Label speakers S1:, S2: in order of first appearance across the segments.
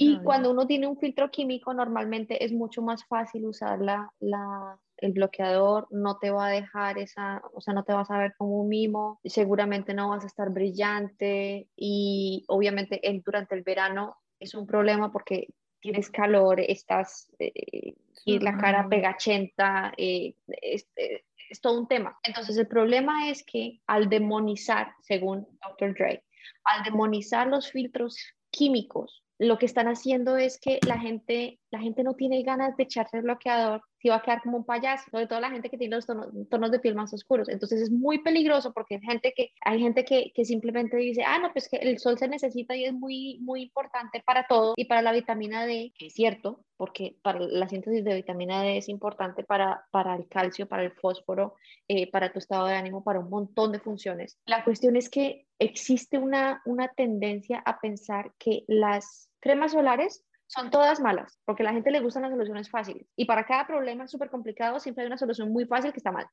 S1: Y cuando uno tiene un filtro químico, normalmente es mucho más fácil usar la, la, el bloqueador, no te va a dejar esa, o sea, no te vas a ver como un mimo, seguramente no vas a estar brillante y obviamente el, durante el verano es un problema porque tienes calor, estás eh, y la cara pegachenta, eh, es, eh, es, todo un tema. Entonces el problema es que al demonizar, según Dr. Dre, al demonizar los filtros químicos, lo que están haciendo es que la gente, la gente no tiene ganas de echarse el bloqueador si va a quedar como un payaso, sobre todo la gente que tiene los tonos, de piel más oscuros. Entonces es muy peligroso porque hay gente que, hay gente que, que, simplemente dice, ah, no, pues que el sol se necesita y es muy, muy importante para todo y para la vitamina D, es cierto, porque para la síntesis de vitamina D es importante para, para el calcio, para el fósforo, eh, para tu estado de ánimo, para un montón de funciones. La cuestión es que existe una, una tendencia a pensar que las cremas solares son todas malas, porque a la gente le gustan las soluciones fáciles. Y para cada problema súper complicado siempre hay una solución muy fácil que está mal.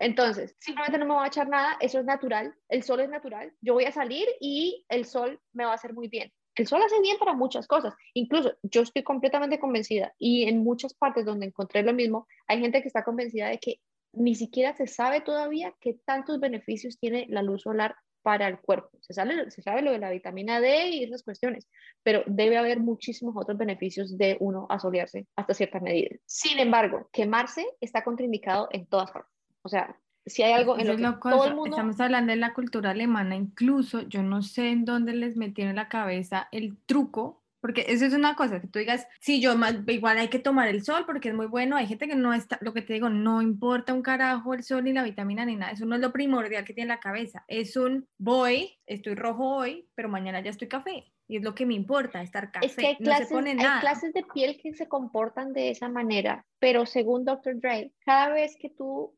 S1: Entonces, simplemente no me voy a echar nada, eso es natural, el sol es natural, yo voy a salir y el sol me va a hacer muy bien. El sol hace bien para muchas cosas, incluso yo estoy completamente convencida y en muchas partes donde encontré lo mismo, hay gente que está convencida de que ni siquiera se sabe todavía qué tantos beneficios tiene la luz solar para el cuerpo. Se sabe, se sabe lo de la vitamina D y esas cuestiones, pero debe haber muchísimos otros beneficios de uno asolearse hasta cierta medida. Sin embargo, quemarse está contraindicado en todas formas. O sea, si hay algo en lo que todo el mundo...
S2: Estamos hablando de la cultura alemana, incluso yo no sé en dónde les metieron en la cabeza el truco porque eso es una cosa, que tú digas, sí, yo igual hay que tomar el sol porque es muy bueno. Hay gente que no está, lo que te digo, no importa un carajo el sol ni la vitamina ni nada. Eso no es lo primordial que tiene la cabeza. Es un voy, estoy rojo hoy, pero mañana ya estoy café. Y es lo que me importa, estar café.
S1: Es que hay clases, hay clases de piel que se comportan de esa manera, pero según Dr. Dre, cada vez que tú,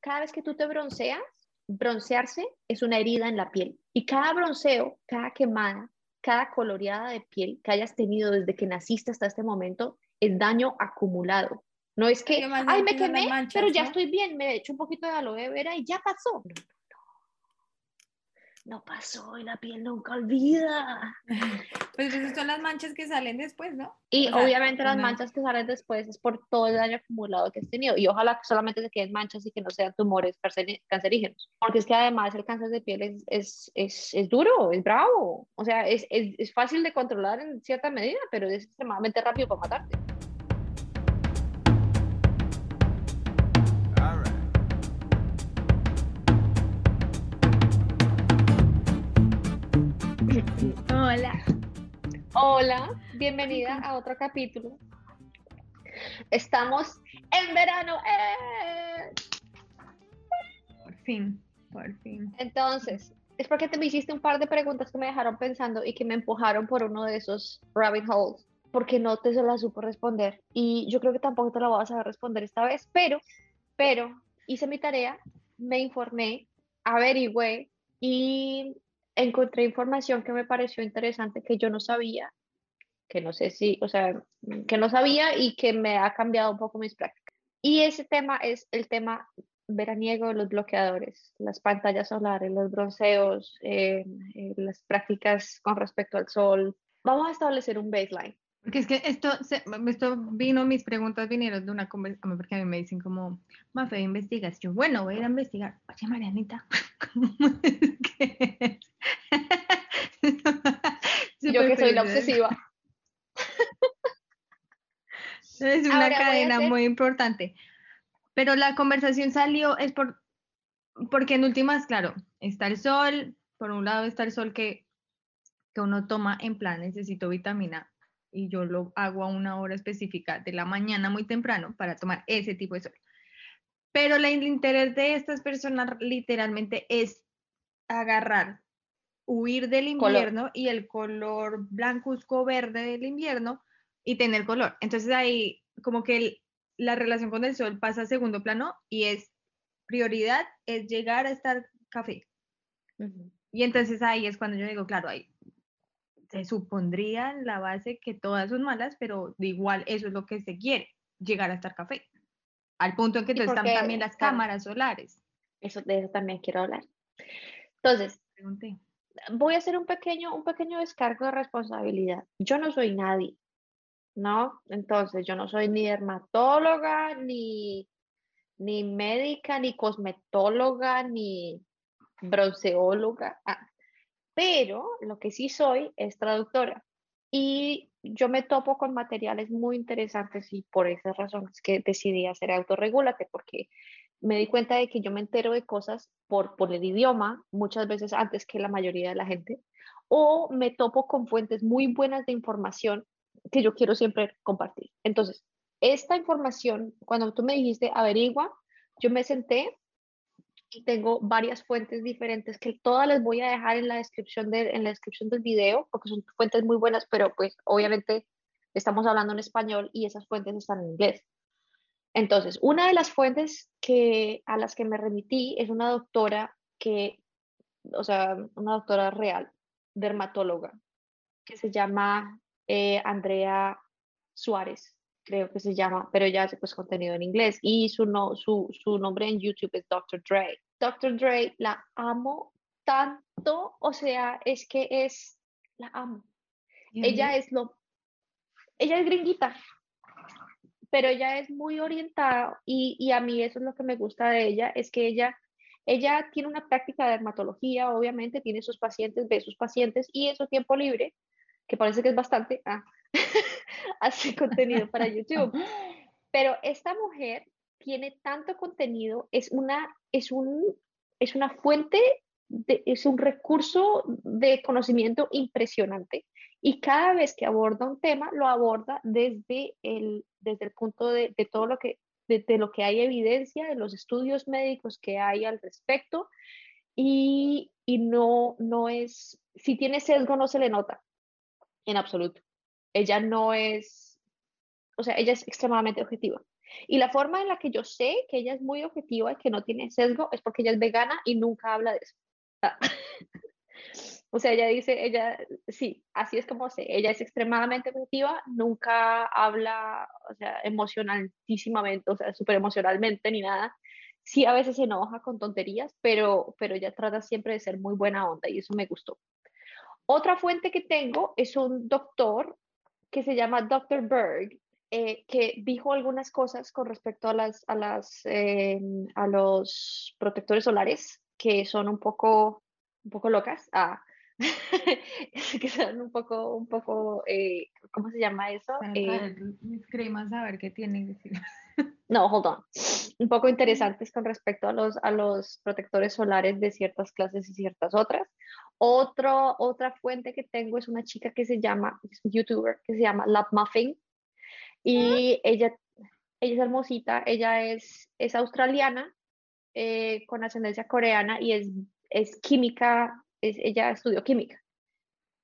S1: cada vez que tú te bronceas, broncearse es una herida en la piel. Y cada bronceo, cada quemada, cada coloreada de piel que hayas tenido desde que naciste hasta este momento es daño acumulado. No es que, ay, me quemé, pero ya estoy bien, me he hecho un poquito de aloe vera y ya pasó no pasó y la piel nunca olvida.
S2: Pues esas son las manchas que salen después, ¿no?
S1: Y obviamente las manchas que salen después es por todo el daño acumulado que has tenido. Y ojalá que solamente se queden manchas y que no sean tumores cancerígenos. Porque es que además el cáncer de piel es, es, es, es duro, es bravo. O sea, es, es fácil de controlar en cierta medida, pero es extremadamente rápido para matarte. Hola. Hola, bienvenida a otro capítulo. Estamos en verano. ¡eh!
S2: Por fin, por fin.
S1: Entonces, es porque te me hiciste un par de preguntas que me dejaron pensando y que me empujaron por uno de esos rabbit holes, porque no te se las supo responder. Y yo creo que tampoco te la voy a saber responder esta vez, pero, pero hice mi tarea, me informé, averigüé y encontré información que me pareció interesante que yo no sabía, que no sé si, o sea, que no sabía y que me ha cambiado un poco mis prácticas. Y ese tema es el tema veraniego de los bloqueadores, las pantallas solares, los bronceos, eh, eh, las prácticas con respecto al sol. Vamos a establecer un baseline.
S2: Porque es que esto, esto vino, mis preguntas vinieron de una conversación, porque a mí me dicen como, Mafe, investigas. Yo, bueno, voy a ir a investigar. Oye, Marianita, ¿cómo es que
S1: Yo que soy la obsesiva.
S2: Es una cadena muy importante. Pero la conversación salió, es por, porque en últimas, claro, está el sol, por un lado está el sol que, que uno toma en plan, necesito vitamina y yo lo hago a una hora específica de la mañana muy temprano para tomar ese tipo de sol. Pero el interés de estas personas literalmente es agarrar huir del invierno y el color blancuzco verde del invierno y tener color. Entonces ahí como que la relación con el sol pasa a segundo plano y es prioridad es llegar a estar café. Y entonces ahí es cuando yo digo, claro, ahí se supondría en la base que todas son malas, pero de igual eso es lo que se quiere, llegar a estar café. Al punto en que entonces están también las cámaras solares.
S1: Eso, de eso también quiero hablar. Entonces, Pregunté voy a hacer un pequeño, un pequeño descargo de responsabilidad. Yo no soy nadie, ¿no? Entonces, yo no soy ni dermatóloga, ni, ni médica, ni cosmetóloga, ni bronceóloga. Ah, pero lo que sí soy es traductora. Y yo me topo con materiales muy interesantes y por esas razones que decidí hacer autorregulate, porque me di cuenta de que yo me entero de cosas por, por el idioma muchas veces antes que la mayoría de la gente, o me topo con fuentes muy buenas de información que yo quiero siempre compartir. Entonces, esta información, cuando tú me dijiste averigua, yo me senté y tengo varias fuentes diferentes que todas les voy a dejar en la descripción, de, en la descripción del video, porque son fuentes muy buenas, pero pues obviamente estamos hablando en español y esas fuentes están en inglés. Entonces, una de las fuentes que, a las que me remití es una doctora que, o sea, una doctora real, dermatóloga, que se llama eh, Andrea Suárez, creo que se llama, pero ya hace pues contenido en inglés y su, no, su, su nombre en YouTube es Dr. Dre. Dr. Dre la amo tanto, o sea, es que es, la amo. Ella es lo, ella es gringuita, pero ella es muy orientada y, y, a mí eso es lo que me gusta de ella, es que ella, ella tiene una práctica de dermatología, obviamente, tiene sus pacientes, ve sus pacientes y en su tiempo libre, que parece que es bastante, ah, hace contenido para YouTube. Pero esta mujer tiene tanto contenido, es una, es un, es una fuente, de, es un recurso de conocimiento impresionante. Y cada vez que aborda un tema, lo aborda desde el, desde el punto de, todo lo que, de, lo que hay evidencia, de los estudios médicos que hay al respecto. Y, y no, no es, si tiene sesgo no se le nota en absoluto. Ella no es, o sea, ella es extremadamente objetiva. Y la forma en la que yo sé que ella es muy objetiva y que no tiene sesgo es porque ella es vegana y nunca habla de eso. O sea, ella dice, ella, sí, así es como sé, ella es extremadamente objetiva, nunca habla, o sea, emocionalísimamente, o sea, súper emocionalmente ni nada. Sí, a veces se enoja con tonterías, pero, pero ella trata siempre de ser muy buena onda y eso me gustó. Otra fuente que tengo es un doctor que se llama Dr. Berg eh, que dijo algunas cosas con respecto a, las, eh, a los protectores solares que son un poco, un poco locas. Ah, que son un poco, un poco, eh, ¿cómo se llama eso?
S2: mis cremas a ver qué tienen.
S1: no, hold on. Un poco interesantes con respecto a los, a los protectores solares de ciertas clases y ciertas otras. Otro, otra fuente que tengo es una chica que se llama, es youtuber, que se llama Love Muffin, y ella, ella es hermosita, ella es, es australiana eh, con ascendencia coreana y es, es química, es, ella estudió química.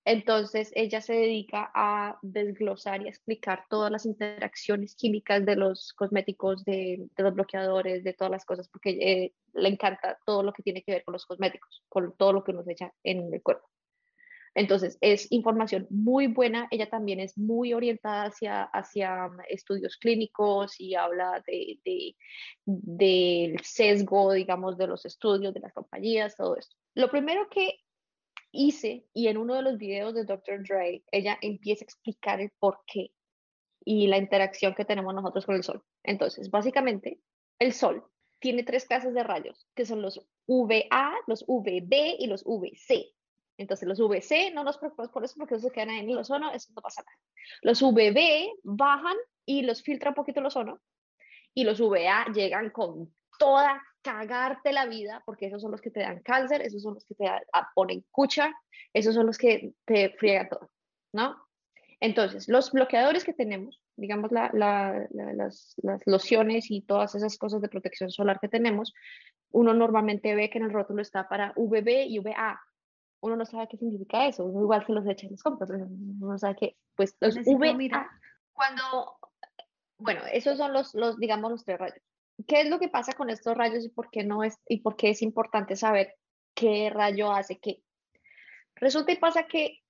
S1: Entonces ella se dedica a desglosar y a explicar todas las interacciones químicas de los cosméticos, de, de los bloqueadores, de todas las cosas, porque eh, le encanta todo lo que tiene que ver con los cosméticos, con todo lo que nos echa en el cuerpo. Entonces, es información muy buena. Ella también es muy orientada hacia, hacia estudios clínicos y habla de, de, del sesgo, digamos, de los estudios, de las compañías, todo esto. Lo primero que hice, y en uno de los videos de Dr. Dre, ella empieza a explicar el por qué y la interacción que tenemos nosotros con el sol. Entonces, básicamente, el sol tiene tres clases de rayos, que son los VA, los VB y los VC. Entonces los VC no nos preocupamos por eso porque eso se quedan ahí en el ozono, eso no pasa nada. Los VB bajan y los filtra un poquito el ozono y los VA llegan con toda cagarte la vida porque esos son los que te dan cáncer, esos son los que te ponen cucha, esos son los que te friegan todo, ¿no? Entonces, los bloqueadores que tenemos, digamos las, las lociones y todas esas cosas de protección solar que tenemos, uno normalmente ve que en el rótulo está para VB y VA, uno no sabe qué significa eso, uno igual se los echa en los compras, uno no sabe qué, pues los mira. cuando, bueno, esos son los, los, digamos, los tres rayos. ¿Qué es lo que pasa con estos rayos y por qué no es, y por qué es importante saber qué rayo hace qué? Resulta y pasa que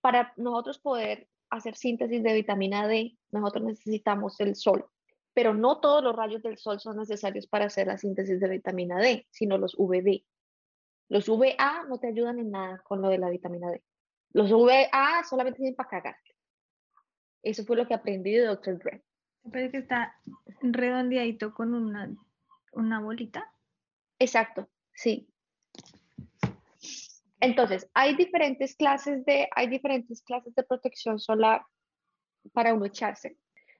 S1: para nosotros poder hacer síntesis de vitamina D, nosotros necesitamos el sol, pero no todos los rayos del sol son necesarios para hacer la síntesis de vitamina D, sino los UVD. Los VA no te ayudan en nada con lo de la vitamina D. Los VA solamente sirven para cagar. Eso fue lo que aprendí de Dr. Dre.
S2: Parece que está redondeadito con una, una bolita.
S1: Exacto, sí. Entonces, hay diferentes clases de, hay diferentes clases de protección solar para uno echarse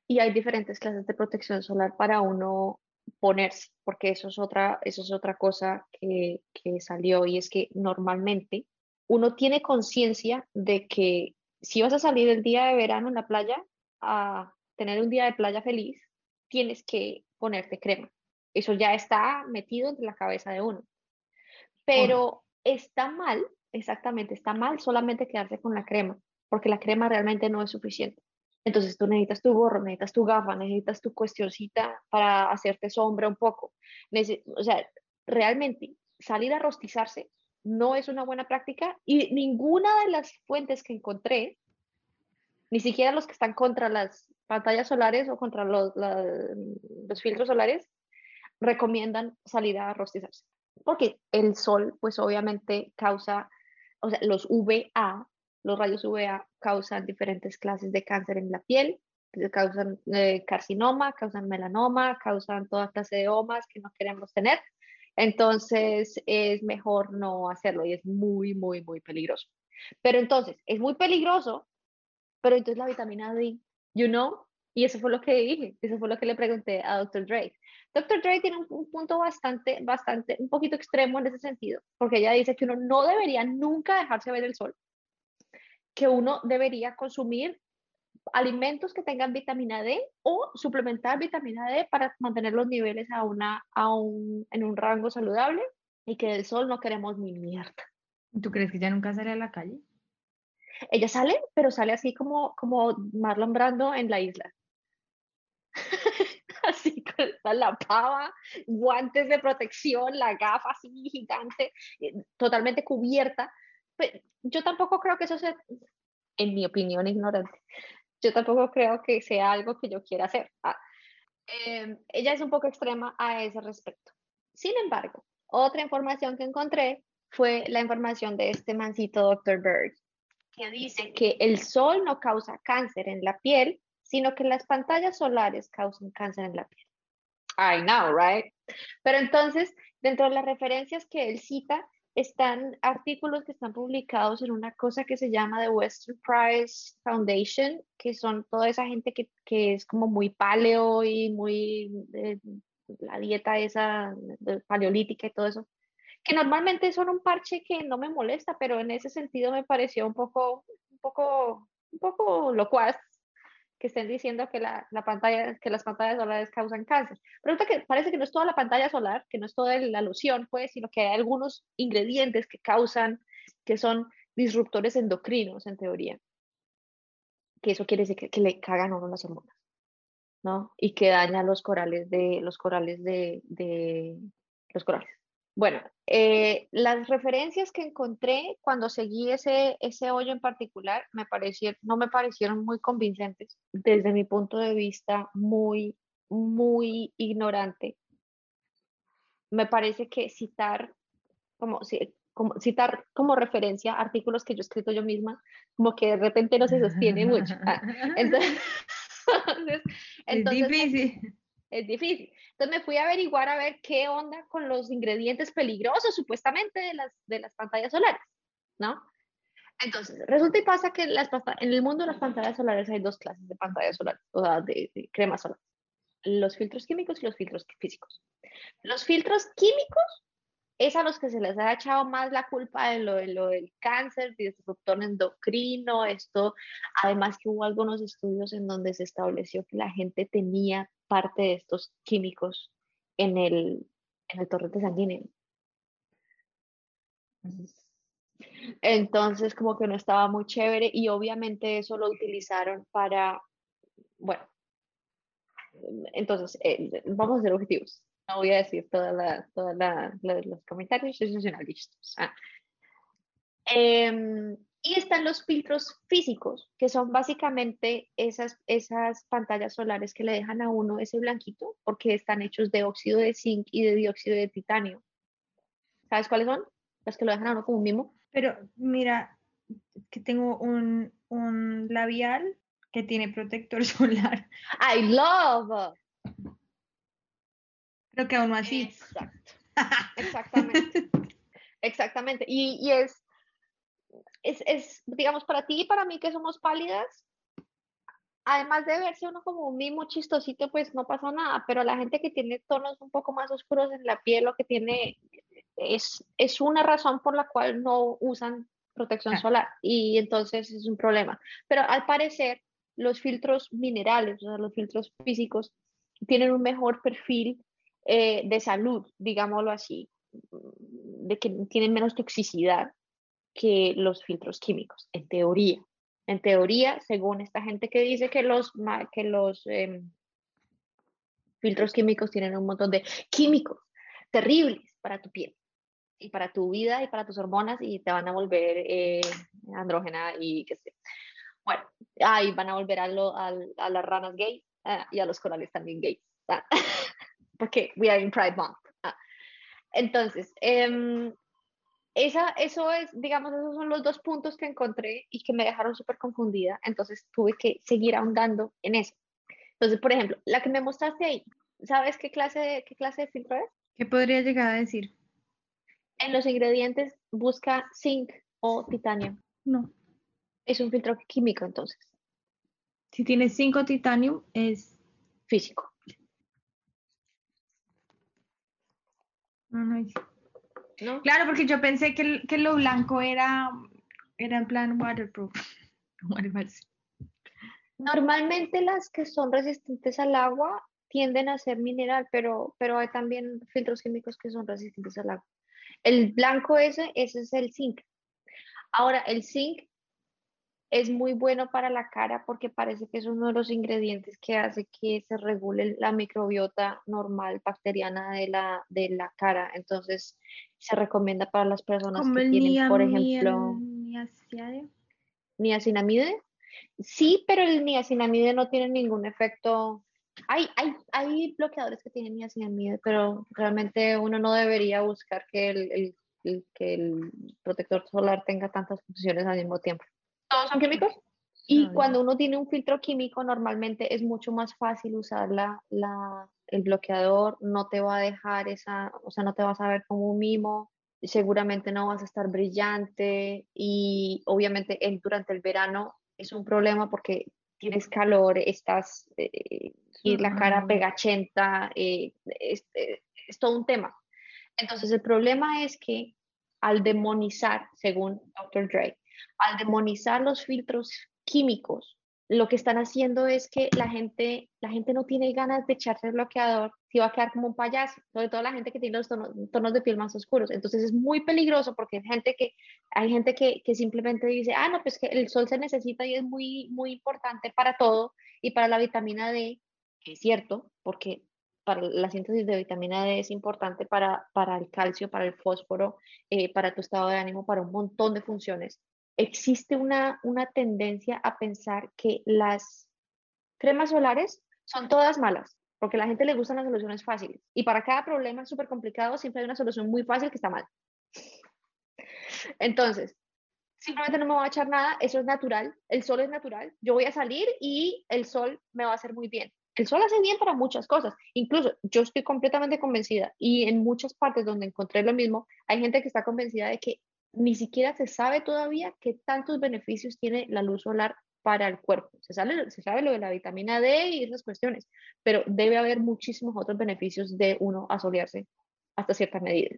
S1: y hay diferentes clases de protección solar para uno ponerse, porque eso es otra, eso es otra cosa que, que salió y es que normalmente uno tiene conciencia de que si vas a salir el día de verano en la playa a tener un día de playa feliz, tienes que ponerte crema. Eso ya está metido entre la cabeza de uno. Pero está mal, exactamente, está mal solamente quedarse con la crema, porque la crema realmente no es suficiente. Entonces tú necesitas tu gorro, necesitas tu gafa, necesitas tu cuestioncita para hacerte sombra un poco. o sea, realmente salir a rostizarse no es una buena práctica y ninguna de las fuentes que encontré, ni siquiera los que están contra las pantallas solares o contra los, los filtros solares, recomiendan salir a rostizarse. Porque el sol, pues obviamente causa, o sea, los UVA los rayos UVA causan diferentes clases de cáncer en la piel, causan eh, carcinoma, causan melanoma, causan toda clase de omas que no queremos tener. Entonces es mejor no hacerlo y es muy, muy, muy peligroso. Pero entonces, es muy peligroso, pero entonces la vitamina D, you know, y eso fue lo que dije, eso fue lo que le pregunté a Dr. Drake. Dr. Drake tiene un, un, punto bastante, bastante, un poquito extremo en ese sentido, porque ella dice que uno no debería nunca dejarse ver el sol, que uno debería consumir alimentos que tengan vitamina D o suplementar vitamina D para mantener los niveles a una, a un, en un rango saludable y que del sol no queremos ni mierda.
S2: ¿Tú crees que ya nunca sale a la calle?
S1: Ella sale, pero sale así como, como Marlon Brando en la isla. así con la pava, guantes de protección, la gafa así gigante, eh, totalmente cubierta, pues, yo tampoco creo que eso sea, en mi opinión ignorante, yo tampoco creo que sea algo que yo quiera hacer. Ah, em, ella es un poco extrema a ese respecto. Sin embargo, otra información que encontré fue la información de este mancito Dr. Bird, que dice que el sol no causa cáncer en la piel, sino que las pantallas solares causan cáncer en la piel. I know, right? Pero entonces, dentro de las referencias que él cita, están artículos que están publicados en una cosa que se llama The Western Prize Foundation, que son toda esa gente que, que es como muy paleo y muy de, la dieta esa paleolítica y todo eso, que normalmente son un parche que no me molesta, pero en ese sentido me pareció un poco, un poco, un poco locuaz que estén diciendo que, la, la, pantalla, que las pantallas solares causan cáncer. Pero que parece que no es toda la pantalla solar, que no es toda la alusión, pues, sino que hay algunos ingredientes que causan, que son disruptores endocrinos, en teoría. Que eso quiere decir que, le cagan a uno las hormonas, ¿no? Y que daña los corales de, los corales de, de los corales. Bueno, eh, las referencias que encontré cuando seguí ese, ese hoyo en particular me parecieron, no me parecieron muy convincentes desde mi punto de vista muy, muy ignorante. Me parece que citar como, como, citar como referencia artículos que yo he escrito yo misma, como que de repente no se sostiene mucho. Ah, entonces, entonces, es difícil es difícil. Entonces me fui a averiguar a ver qué onda con los ingredientes peligrosos supuestamente de las, de las pantallas solares, ¿no? Entonces, resulta y pasa que en el mundo de las pantallas solares hay dos clases de pantallas solares, o de, de cremas solares. Los filtros químicos y los filtros físicos. Los filtros químicos es a los que se les ha echado más la culpa de lo, de lo del cáncer, disruptor endocrino, esto, además que hubo algunos estudios en donde se estableció que la gente tenía parte de estos químicos en el, en el torrente sanguíneo. Entonces, como que no estaba muy chévere y obviamente eso lo utilizaron para, bueno, entonces, eh, vamos a ser objetivos. No voy a decir toda la, toda la, los comentarios institucionalistas. Ah. Eh, y están los filtros físicos, que son básicamente esas, esas pantallas solares que le dejan a uno ese blanquito, porque están hechos de óxido de zinc y de dióxido de titanio. ¿Sabes cuáles son? las que lo dejan a uno como un mimo.
S2: Pero mira, que tengo un, un labial que tiene protector solar.
S1: I love.
S2: Pero que aún así.
S1: Exacto. Exactamente. Exactamente. Y, y es, es, es, digamos, para ti y para mí que somos pálidas, además de verse uno como un mimo chistosito, pues no pasa nada, pero la gente que tiene tonos un poco más oscuros en la piel, lo que tiene es, es una razón por la cual no usan protección solar y entonces es un problema. Pero al parecer, los filtros minerales, o sea, los filtros físicos, tienen un mejor perfil eh, de salud, digámoslo así, de que tienen menos toxicidad que los filtros químicos, en teoría. En teoría, según esta gente que dice que los, que los em, filtros químicos tienen un montón de químicos terribles para tu piel y para tu vida y para tus hormonas y te van a volver eh, andrógena y qué sé. Bueno, ahí van a volver a, a, las ranas gay ah, y a los corales también gays. Ah, porque we are in Pride Month. Ah. Entonces, eh, esa, eso es, digamos, esos son los dos puntos que encontré y que me dejaron súper confundida. Entonces tuve que seguir ahondando en eso. Entonces, por ejemplo, la que me mostraste ahí, ¿sabes qué clase de, qué clase de filtro es?
S2: ¿Qué podría llegar a decir?
S1: En los ingredientes busca zinc o titanio.
S2: No.
S1: Es un filtro químico entonces.
S2: Si tiene zinc o titanio, es
S1: físico.
S2: No, no Claro, porque yo pensé que, que, lo blanco era, era en plan waterproof.
S1: Normalmente las que son resistentes al agua tienden a ser mineral, pero, pero hay también filtros químicos que son resistentes al agua. El blanco ese, ese es el zinc. Ahora, el zinc es muy bueno para la cara porque parece que es uno de los ingredientes que hace que se regule la microbiota normal bacteriana de la, de la cara. Entonces, se recomienda para las personas que tienen, por ejemplo, niacinamide. Sí, pero el niacinamide no tiene ningún efecto. Hay, hay, hay bloqueadores que tienen niacinamide, pero realmente uno no debería buscar que el, el, que el protector solar tenga tantas funciones al mismo tiempo. Todos son químicos. Y cuando uno tiene un filtro químico, normalmente es mucho más fácil usar la, la, el bloqueador, no te va a dejar esa, o sea, no te vas a ver como un mimo, seguramente no vas a estar brillante y obviamente el, durante el verano es un problema porque tienes calor, estás eh, y la cara pegachenta, eh, es, eh, es todo un tema. Entonces el problema es que al demonizar, según Dr. Dre, al demonizar los filtros químicos, lo que están haciendo es que la gente, la gente no tiene ganas de echarse el bloqueador, si va a quedar como un payaso, sobre todo la gente que tiene los tonos, de piel más oscuros. Entonces es muy peligroso porque hay gente que, hay gente que, que, simplemente dice, ah, no, pues que el sol se necesita y es muy, muy importante para todo y para la vitamina D, que es cierto, porque para la síntesis de vitamina D es importante para, para el calcio, para el fósforo, eh, para tu estado de ánimo, para un montón de funciones existe una, una tendencia a pensar que las cremas solares son todas malas, porque a la gente le gustan las soluciones fáciles. Y para cada problema súper complicado siempre hay una solución muy fácil que está mal. Entonces, simplemente no me voy a echar nada, eso es natural, el sol es natural, yo voy a salir y el sol me va a hacer muy bien. El sol hace bien para muchas cosas, incluso yo estoy completamente convencida y en muchas partes donde encontré lo mismo, hay gente que está convencida de que ni siquiera se sabe todavía qué tantos beneficios tiene la luz solar para el cuerpo. Se sabe, se sabe lo de la vitamina D y esas cuestiones, pero debe haber muchísimos otros beneficios de uno asolearse hasta cierta medida.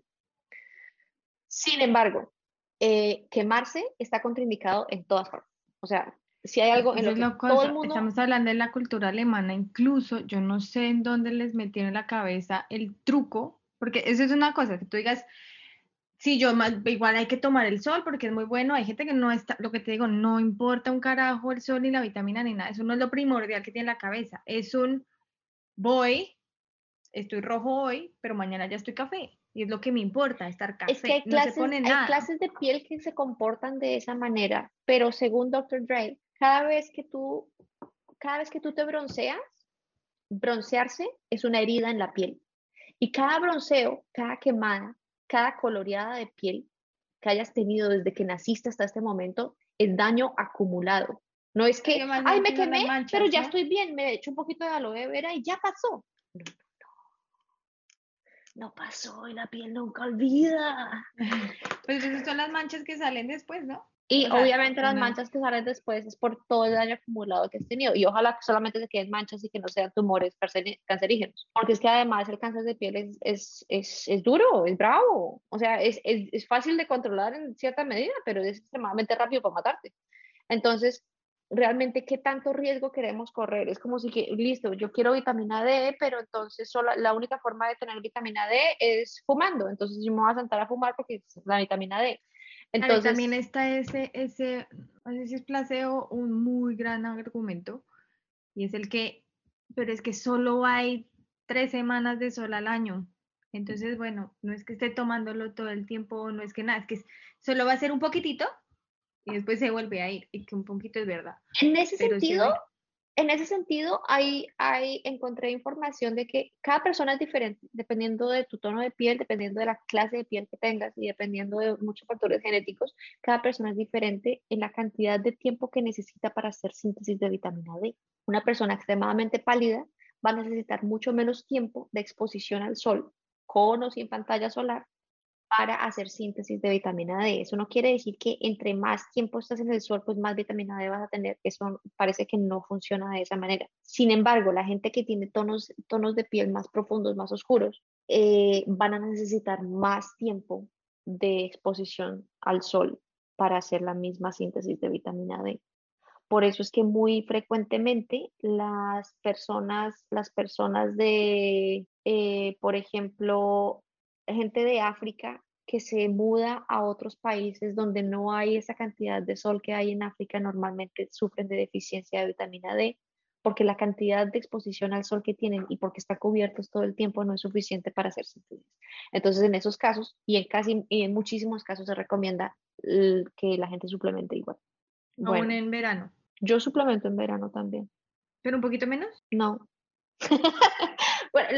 S1: Sin embargo, eh, quemarse está contraindicado en todas formas. O sea, si hay algo en lo que todo el mundo...
S2: Estamos hablando de la cultura alemana, incluso yo no sé en dónde les metieron en la cabeza el truco, porque eso es una cosa, que tú digas, Sí, yo más, igual hay que tomar el sol porque es muy bueno. Hay gente que no está, lo que te digo, no importa un carajo el sol ni la vitamina ni nada. Eso no es lo primordial que tiene la cabeza. Es un voy, estoy rojo hoy, pero mañana ya estoy café. Y es lo que me importa, estar café.
S1: Es que hay, clases, hay clases de piel que se comportan de esa manera, pero según Dr. Dre, cada vez que tú, cada vez que tú te bronceas, broncearse es una herida en la piel. Y cada bronceo, cada quemada, cada coloreada de piel que hayas tenido desde que naciste hasta este momento es daño acumulado. No es que, ay, me quemé, pero ya estoy bien, me he hecho un poquito de aloe vera y ya pasó. No, no, no. pasó y la piel nunca olvida.
S2: Pues esas son las manchas que salen después, ¿no?
S1: Y obviamente las manchas que salen después es por todo el daño acumulado que has tenido. Y ojalá que solamente se queden manchas y que no sean tumores cancerígenos. Porque es que además el cáncer de piel es, es, es, es duro, es bravo. O sea, es, es, fácil de controlar en cierta medida, pero es extremadamente rápido para matarte. Entonces, realmente qué tanto riesgo queremos correr. Es como si, que, listo, yo quiero vitamina D, pero entonces solo, la única forma de tener vitamina D es fumando. Entonces yo me voy a sentar a fumar porque es la vitamina D.
S2: Entonces, también está ese, ese, no sé si es placebo, un muy gran argumento, y es el que, pero es que solo hay tres semanas de sol al año. Entonces, bueno, no es que esté tomándolo todo el tiempo, no es que nada, es que solo va a ser un poquitito y después se vuelve a ir, y que un poquito es verdad.
S1: En ese sentido, en ese sentido, hay, encontré información de que cada persona es diferente, dependiendo de tu tono de piel, dependiendo de la clase de piel que tengas y dependiendo de muchos factores genéticos, cada persona es diferente en la cantidad de tiempo que necesita para hacer síntesis de vitamina D. Una persona extremadamente pálida va a necesitar mucho menos tiempo de exposición al sol, con o sin pantalla solar, para hacer síntesis de vitamina D. Eso no quiere decir que entre más tiempo estás en el sol, pues más vitamina D vas a tener. Eso parece que no funciona de esa manera. Sin embargo, la gente que tiene tonos, tonos de piel más profundos, más oscuros, eh, van a necesitar más tiempo de exposición al sol para hacer la misma síntesis de vitamina D. Por eso es que muy frecuentemente las personas, las personas de, eh, por ejemplo, gente de África que se muda a otros países donde no hay esa cantidad de sol que hay en África, normalmente sufren de deficiencia de vitamina D, porque la cantidad de exposición al sol que tienen y porque están cubiertos todo el tiempo no es suficiente para hacer síntesis. Entonces, en esos casos, y en casi y en muchísimos casos se recomienda que la gente suplemente igual.
S2: Aún en verano.
S1: Yo suplemento en verano también.
S2: ¿Pero un poquito menos?
S1: No. Bueno,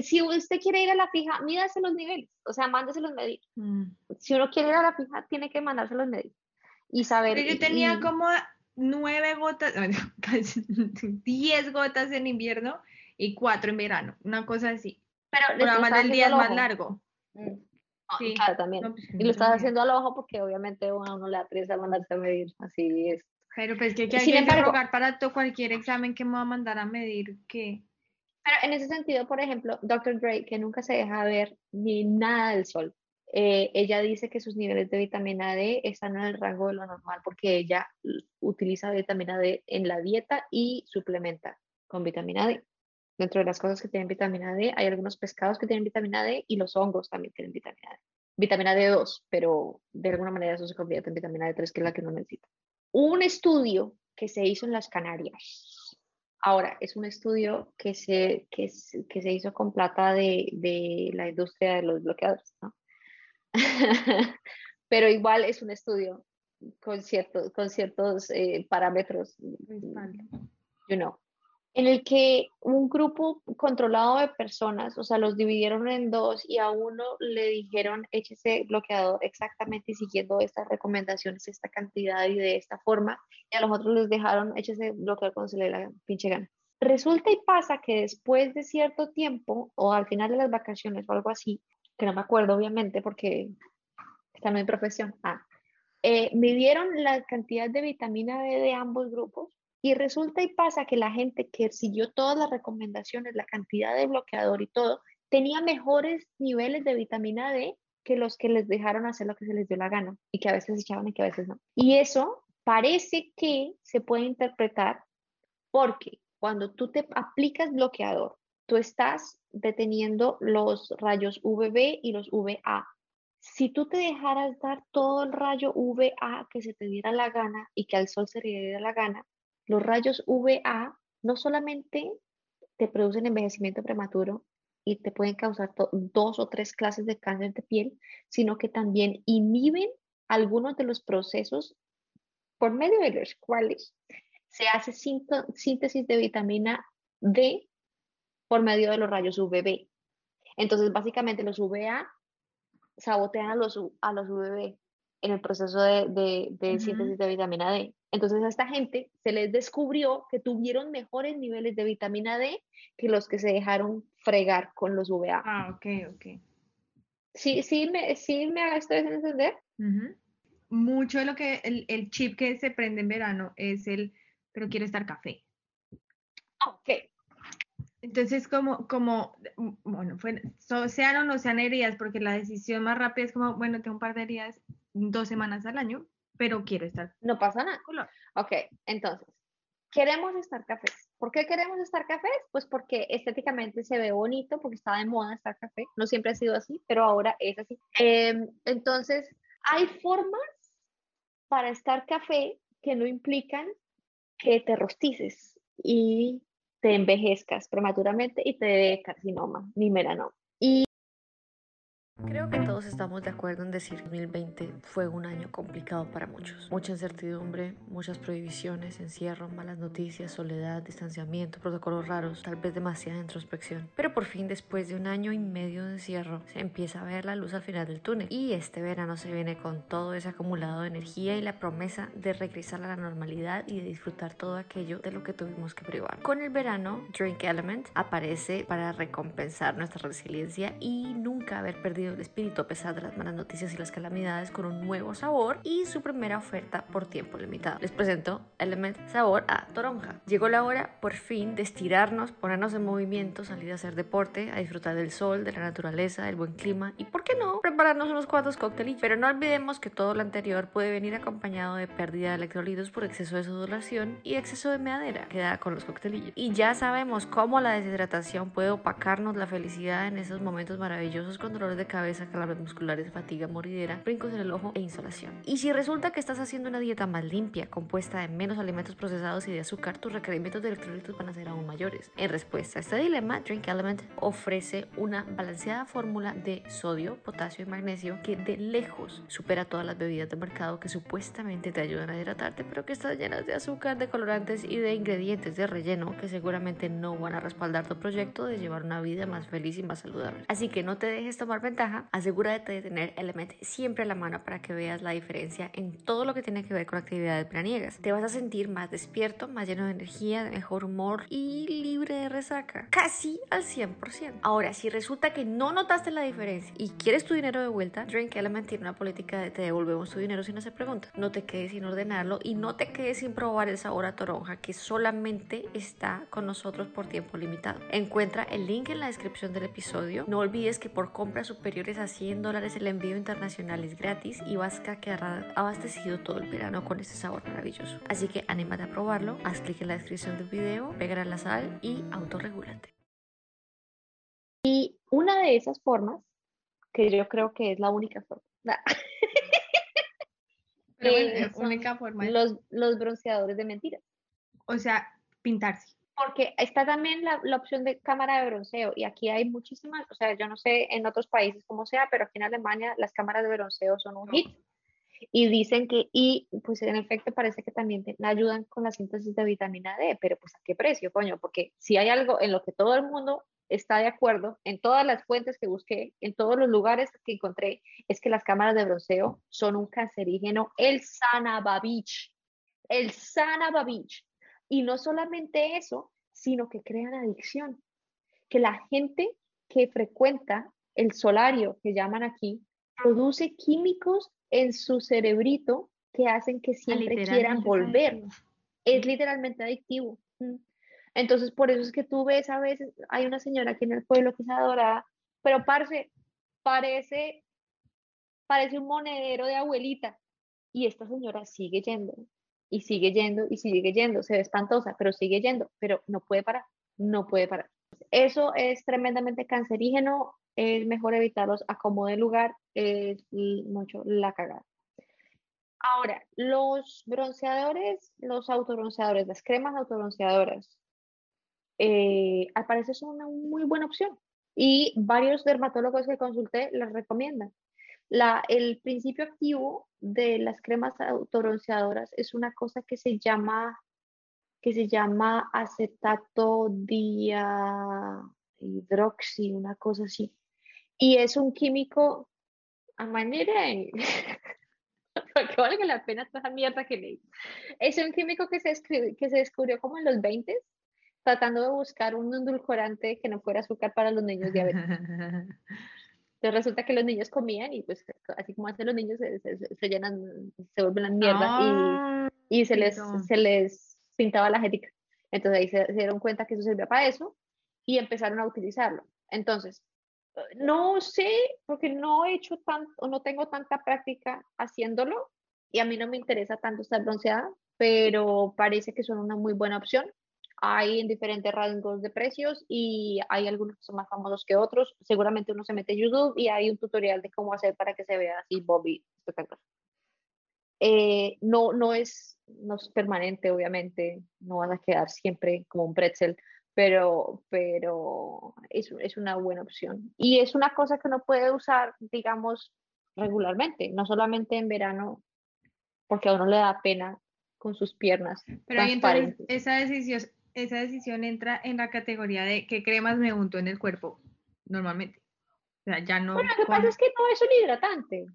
S1: si usted quiere ir a la fija, mídase los niveles, o sea, mándeselos medir. Mm. Si uno quiere ir a la fija, tiene que mandárselos medir y saber.
S2: yo tenía como nueve gotas, diez gotas en invierno y cuatro en verano, una cosa así. Pero además el día es más largo.
S1: Mm. sí. Claro, también. Pues, y lo estás haciendo al ojo porque obviamente a uno le apriesa mandarse a medir, así es.
S2: Pero pues que, que hay que rogar para cualquier examen que me va a mandar a medir que
S1: en ese sentido, por ejemplo, Dr. Dre, que nunca se deja ver ni nada del sol, eh, ella dice que sus niveles de vitamina D están en el rango de lo normal porque ella utiliza vitamina D en la dieta y suplementa con vitamina D. Dentro de las cosas que tienen vitamina D, hay algunos pescados que tienen vitamina D y los hongos también tienen vitamina D. Vitamina D2, pero de alguna manera eso se convierte en vitamina D3, que es la que uno necesita. Un estudio que se hizo en las Canarias, Ahora, es un estudio que se, que, que se hizo con plata de, de, la industria de los bloqueadores, ¿no? Pero igual es un estudio con, cierto, con ciertos eh, parámetros, you know en el que un grupo controlado de personas, o sea, los dividieron en dos y a uno le dijeron échese bloqueador exactamente siguiendo estas recomendaciones, esta cantidad y de esta forma, y a los otros les dejaron échese bloqueador cuando se le la pinche gana. Resulta y pasa que después de cierto tiempo, o al final de las vacaciones o algo así, que no me acuerdo obviamente porque está en mi profesión, ah, eh, midieron la cantidad de vitamina D de ambos grupos y resulta y pasa que la gente que siguió todas las recomendaciones, la cantidad de bloqueador y todo, tenía mejores niveles de vitamina D que los que les dejaron hacer lo que se les dio la gana y que a veces echaban y que a veces no. Y eso parece que se puede interpretar porque cuando tú te aplicas bloqueador, tú estás deteniendo los rayos UVB y los VA. Si tú te dejaras dar todo el rayo VA que se te diera la gana y que al sol se le diera la gana, los rayos UVA no solamente te producen envejecimiento prematuro y te pueden causar dos o tres clases de cáncer de piel, sino que también inhiben algunos de los procesos por medio de los cuales se hace síntesis de vitamina D por medio de los rayos UVB. Entonces, básicamente los UVA sabotean a los, a los UVB en el proceso de, de, síntesis de vitamina D. Entonces a esta gente se les descubrió que tuvieron mejores niveles de vitamina D que los que se dejaron fregar con los UVA.
S2: Ah, ok, ok.
S1: Sí, sí me, sí me estoy entender.
S2: Mucho de lo que el, el, chip que se prende en verano es el, pero quiero estar café.
S1: Ok.
S2: Entonces, como, como, bueno, fue, sean o no sean heridas, porque la decisión más rápida es como, bueno, tengo un par de heridas dos semanas al año, pero quiero estar.
S1: No pasa nada. Ok, entonces, queremos estar cafés. ¿Por qué queremos estar cafés? Pues porque estéticamente se ve bonito, porque está de moda estar café. No siempre ha sido así, pero ahora es así. Em, entonces, hay formas para estar café que no implican que te rostices y te envejezcas prematuramente y te dé carcinoma ni melanoma. Y
S3: Creo que todos estamos de acuerdo en decir que 2020 fue un año complicado para muchos. Mucha incertidumbre, muchas prohibiciones, encierro, malas noticias, soledad, distanciamiento, protocolos raros, tal vez demasiada introspección. Pero por fin, después de un año y medio de encierro, se empieza a ver la luz al final del túnel. Y este verano se viene con todo ese acumulado de energía y la promesa de regresar a la normalidad y de disfrutar todo aquello de lo que tuvimos que privar. Con el verano, Drink Element aparece para recompensar nuestra resiliencia y nunca haber perdido el espíritu a pesar de las malas noticias y las calamidades con un nuevo sabor y su primera oferta por tiempo limitado. Les presento Element Sabor a Toronja. Llegó la hora por fin de estirarnos, ponernos en movimiento, salir a hacer deporte, a disfrutar del sol, de la naturaleza, del buen clima y, ¿por qué no?, prepararnos unos cuantos cócteles. Pero no olvidemos que todo lo anterior puede venir acompañado de pérdida de electrolitos por exceso de sudoración y exceso de meadera que da con los coctelillos. Y ya sabemos cómo la deshidratación puede opacarnos la felicidad en esos momentos maravillosos con dolores de cabeza, calambres musculares, fatiga moridera, brincos en el ojo e insolación. Y si resulta que estás haciendo una dieta más limpia, compuesta de menos alimentos procesados y de azúcar, tus requerimientos de electrolitos van a ser aún mayores. En respuesta a este dilema, Drink Element ofrece una balanceada fórmula de sodio, potasio y magnesio que de lejos supera todas las bebidas de mercado que supuestamente te ayudan a hidratarte, pero que están llenas de azúcar, de colorantes y de ingredientes de relleno que seguramente no van a respaldar tu proyecto de llevar una vida más feliz y más saludable. Así que no te dejes tomar ventaja asegúrate de tener Element siempre a la mano para que veas la diferencia en todo lo que tiene que ver con actividades planiegas. Te vas a sentir más despierto, más lleno de energía, de mejor humor y libre de resaca. Casi al 100%. Ahora, si resulta que no notaste la diferencia y quieres tu dinero de vuelta, Drink Element tiene una política de te devolvemos tu dinero sin hacer preguntas. No te quedes sin ordenarlo y no te quedes sin probar el sabor a toronja que solamente está con nosotros por tiempo limitado. Encuentra el link en la descripción del episodio. No olvides que por compra superior a 100 dólares el envío internacional es gratis y vas a quedar abastecido todo el verano con este sabor maravilloso. Así que anímate a probarlo, haz clic en la descripción del video, pégale la sal y autorregúlate.
S1: Y una de esas formas, que yo creo que es la única forma,
S2: eh, única forma.
S1: Los, los bronceadores de mentiras.
S2: O sea, pintarse
S1: porque está también la, la, opción de cámara de bronceo y aquí hay muchísimas, o sea, yo no sé en otros países cómo sea, pero aquí en Alemania las cámaras de bronceo son un hit. Y dicen que, y pues en efecto parece que también te, ayudan con la síntesis de vitamina D, pero pues a qué precio, coño, porque si hay algo en lo que todo el mundo está de acuerdo, en todas las fuentes que busqué, en todos los lugares que encontré, es que las cámaras de bronceo son un cancerígeno, el Sanabavich, el Sanabavich y no solamente eso, sino que crean adicción. Que la gente que frecuenta el solario, que llaman aquí, produce químicos en su cerebrito que hacen que siempre quieran volver. Es literalmente adictivo. Entonces, por eso es que tú ves a veces, hay una señora aquí en el pueblo que es adorada, pero parce, parece, parece un monedero de abuelita. Y esta señora sigue yendo y sigue yendo y sigue yendo, se ve espantosa, pero sigue yendo, pero no puede parar, no puede parar. Eso es tremendamente cancerígeno, es mejor evitarlos a como de lugar, es mucho la cagada. Ahora, los bronceadores, los autobronceadores, las cremas autobronceadoras, eh, al parecer son una muy buena opción y varios dermatólogos que consulté las recomiendan. La, el principio activo de las cremas autobronceadoras es una cosa que se llama, que se llama acetato dihidroxi, una cosa así. Y es un químico a manera que valga la pena toda mierda que leí. Es un químico que se, que se descubrió como en los 20 tratando de buscar un endulcorante que no fuera azúcar para los niños diabéticos. Entonces resulta que los niños comían y pues así como hacen los niños se, se, llenan, se vuelven las mierdas y, ah, y, se, les, se les pintaba la genética. Entonces ahí se, dieron cuenta que eso servía para eso y empezaron a utilizarlo. Entonces, no sé, porque no he hecho tanto, no tengo tanta práctica haciéndolo y a mí no me interesa tanto estar bronceada, pero parece que son una muy buena opción hay en diferentes rangos de precios y hay algunos que son más famosos que otros. Seguramente uno se mete en YouTube y hay un tutorial de cómo hacer para que se vea así Bobby espectacular. Eh, no, no, es, no es permanente, obviamente, no van a quedar siempre como un pretzel, pero, pero es, es una buena opción. Y es una cosa que uno puede usar, digamos, regularmente, no solamente en verano, porque a uno le da pena con sus piernas.
S2: Pero ahí entonces esa decisión, esa decisión entra en la categoría de qué cremas me unto en el cuerpo normalmente. O sea, ya no.
S1: Bueno, lo que pasa es que no es un hidratante,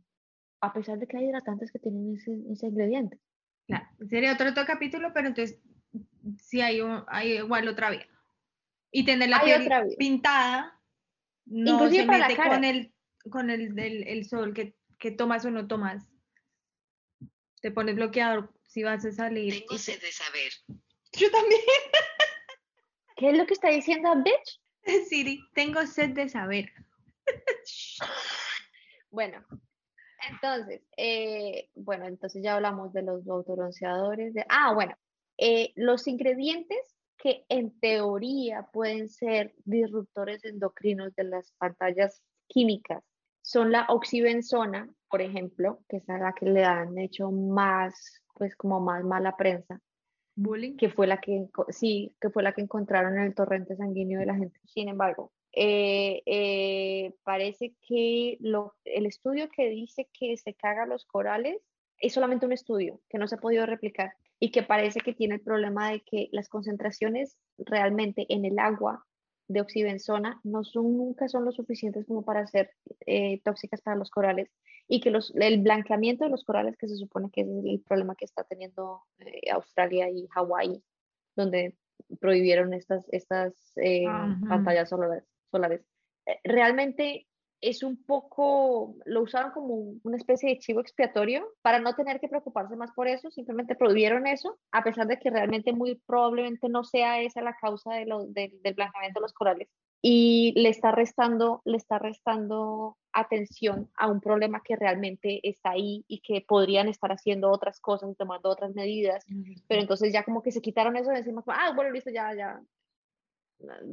S1: a pesar de que hay hidratantes que tienen ese, ese ingrediente.
S2: Claro, sería otro, otro capítulo, pero entonces sí hay, hay igual otra vía. Y tener la piel pintada, no se mete con el con el, el, sol que, que, tomas o no tomas. Te pones bloqueador si vas a salir.
S4: Tengo sed de saber.
S2: Yo también.
S1: ¿Qué es lo que está diciendo, bitch?
S2: Siri, tengo sed de saber.
S1: bueno, entonces, eh, bueno, entonces ya hablamos de los autobronceadores. De, ah, bueno, eh, los ingredientes que en teoría pueden ser disruptores endocrinos de las pantallas químicas son la oxibenzona, por ejemplo, que es la que le han hecho más, pues como más mala prensa, que fue la que, sí, que fue la que encontraron en el torrente sanguíneo de la gente. Sin embargo, eh, eh, parece que lo, el estudio que dice que se caga los corales es solamente un estudio que no se ha podido replicar y que parece que tiene el problema de que las concentraciones realmente en el agua de oxibenzona no son nunca son lo suficientes como para ser eh, tóxicas para los corales y que los, el blanqueamiento de los corales, que se supone que es el problema que está teniendo eh, Australia y Hawái, donde prohibieron estas, estas eh, pantallas solares, solares. Eh, realmente es un poco, lo usaron como una especie de chivo expiatorio para no tener que preocuparse más por eso, simplemente prohibieron eso, a pesar de que realmente muy probablemente no sea esa la causa de lo, del blanqueamiento de los corales y le está restando, le está restando atención a un problema que realmente está ahí y que podrían estar haciendo otras cosas, tomando otras medidas, pero entonces ya como que se quitaron eso de encima, ah, bueno, listo, ya, ya,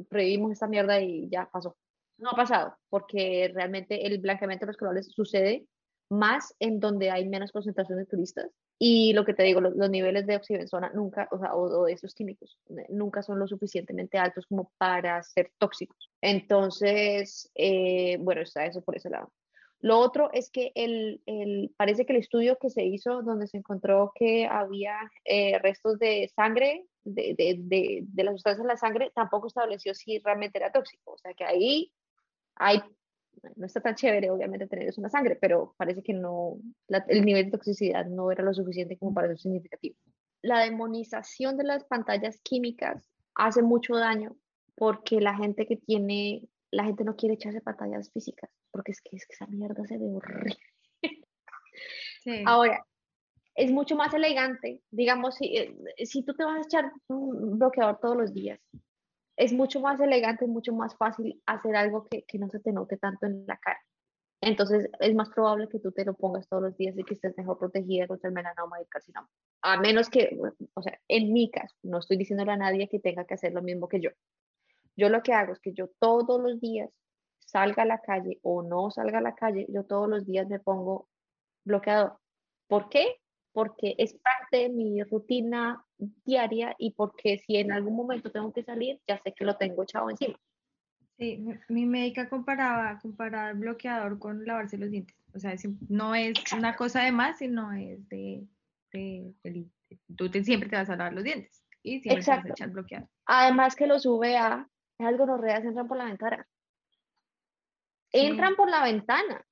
S1: prohibimos esta mierda y ya pasó. No ha pasado, porque realmente el blanqueamiento de los corales sucede más en donde hay menos concentración de turistas y lo que te digo, los, niveles de oxibenzona nunca, o sea, o, de esos químicos, nunca son lo suficientemente altos como para ser tóxicos. Entonces, eh, bueno, está eso por ese lado. Lo otro es que el, el, parece que el estudio que se hizo donde se encontró que había eh, restos de sangre, de, de, de, de la sustancia en la sangre, tampoco estableció si realmente era tóxico. O sea que ahí hay no está tan chévere, obviamente, tener eso en la sangre, pero parece que no, el nivel de toxicidad no era lo suficiente como para ser significativo. La demonización de las pantallas químicas hace mucho daño porque la gente que tiene, la gente no quiere echarse pantallas físicas, porque es que, es que esa mierda se ve horrible. Ahora, es mucho más elegante, digamos, si, eh, si tú te vas a echar un bloqueador todos los días, es mucho más elegante, mucho más fácil hacer algo que, que, no se te note tanto en la cara. Entonces es más probable que tú te lo pongas todos los días y que estés mejor protegida contra el melanoma y el carcinoma. A menos que, o sea, en mi caso, no estoy diciéndole a nadie que tenga que hacer lo mismo que yo. Yo lo que hago es que yo todos los días salga a la calle o no salga a la calle, yo todos los días me pongo bloqueador. ¿Por qué? Porque es parte de mi rutina diaria y porque si en algún momento tengo que salir, ya sé que lo tengo echado encima.
S2: Sí, mi médica comparaba comparar bloqueador con lavarse los dientes. O sea, no es una cosa de más, sino es de, tú siempre te vas a lavar los dientes y siempre te vas a echar bloqueador.
S1: Además que los UVA, es algo reas entran por la ventana. Entran por la ventana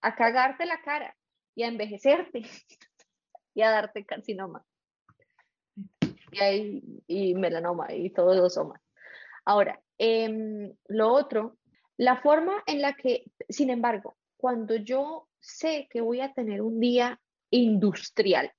S1: a cagarte la cara y a envejecerte. y a darte carcinoma. Y, y melanoma y todos los somas. Ahora, em, lo otro, la forma en la que, sin embargo, cuando yo sé que voy a tener un día industrial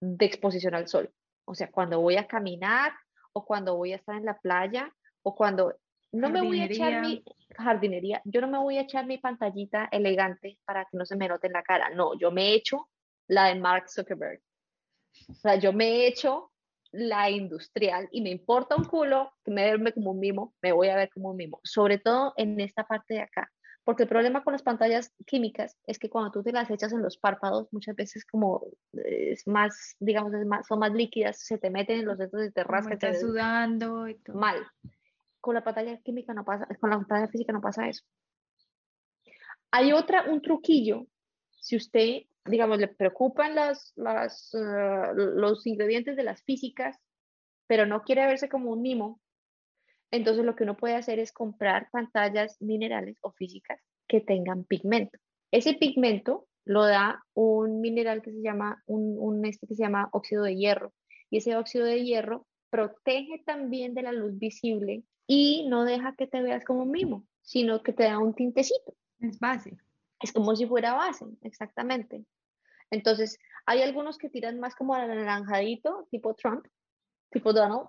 S1: de exposición al sol, o sea, cuando voy a caminar o cuando voy a estar en la playa o cuando no me voy a echar mi jardinería, yo no me voy a echar mi pantallita elegante para que no se me note en la cara. No, yo me echo la de Mark Zuckerberg. O sea, yo me echo la industrial y me importa un culo que me verme como un mimo, me voy a ver como un mimo, sobre todo en esta parte de acá. Porque el problema con las pantallas químicas es que cuando tú te las echas en los párpados, muchas veces como es más, digamos, es más, son más líquidas, se te meten en los dedos y te rascan.
S2: Estás sudando y todo.
S1: Mal. Con la pantalla química no pasa, con la pantalla física no pasa eso. Hay otra, un truquillo, si usted, digamos, le preocupan las, las, eh, los ingredientes de las físicas, pero no quiere verse como un mimo, entonces lo que uno puede hacer es comprar pantallas minerales o físicas que tengan pigmento. Ese pigmento lo da un mineral que se llama, un, este que se llama óxido de hierro. Y ese óxido de hierro protege también de la luz visible y no deja que te veas como un mimo, sino que te da un tintecito.
S2: Es base.
S1: Es como si fuera base, exactamente. Entonces, hay algunos que tiran más como al anaranjadito, tipo Trump, tipo Donald,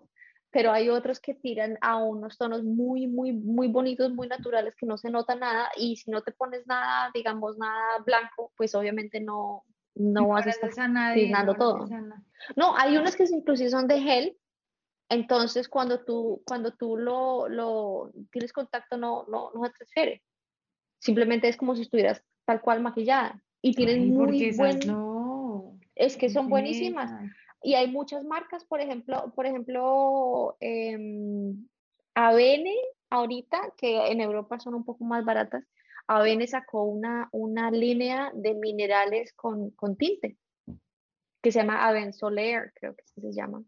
S1: pero hay otros que tiran a unos tonos muy, muy, muy bonitos, muy naturales, que no se nota nada, y si no te pones nada, digamos, nada blanco, pues obviamente no, no vas a estar todo. No, hay unos que inclusive son de gel, entonces cuando tú, cuando tú lo, lo tienes contacto no, no, no se transfiere, simplemente es como si estuvieras tal cual maquillada, y tienen muy buen... No. Es que son buenísimas y hay muchas marcas, por ejemplo, por ejemplo, eh, Avene, ahorita, que en Europa son un poco más baratas, Avene sacó una, una línea de minerales con, con tinte, que se llama Aven Soler, creo que se llama.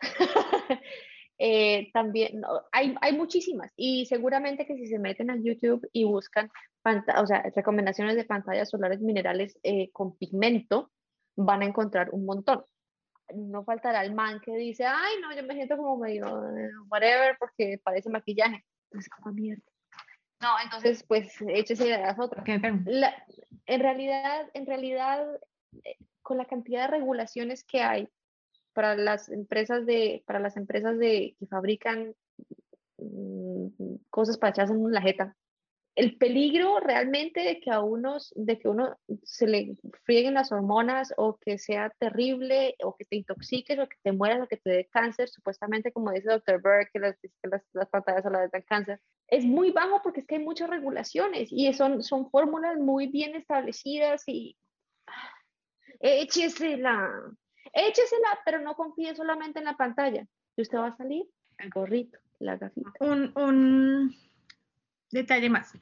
S1: Eh, también hay, hay, muchísimas y seguramente que si se meten a YouTube y buscan o sea, recomendaciones de pantallas solares minerales eh, con pigmento, van a encontrar un montón no faltará el man que dice, ay, no, yo me siento como medio eh, whatever porque parece maquillaje. Como mierda. No, entonces, pues, échese de las otras. en realidad, en realidad, eh, con la cantidad de regulaciones que hay para las empresas de, para las empresas de que fabrican mm, cosas para echarse en la jeta, el peligro realmente de que a unos, de que uno se le frieguen las hormonas o que sea terrible o que te intoxiques o que te mueras o que te dé cáncer, supuestamente como dice el Dr. Berg, que las, las, las pantallas solares dan cáncer, es muy bajo porque es que hay muchas regulaciones y son, son fórmulas muy bien establecidas y échesela, échesela, pero no confíe solamente en la pantalla. Y usted va a salir el gorrito, la gafita.
S2: Un, un detalle más.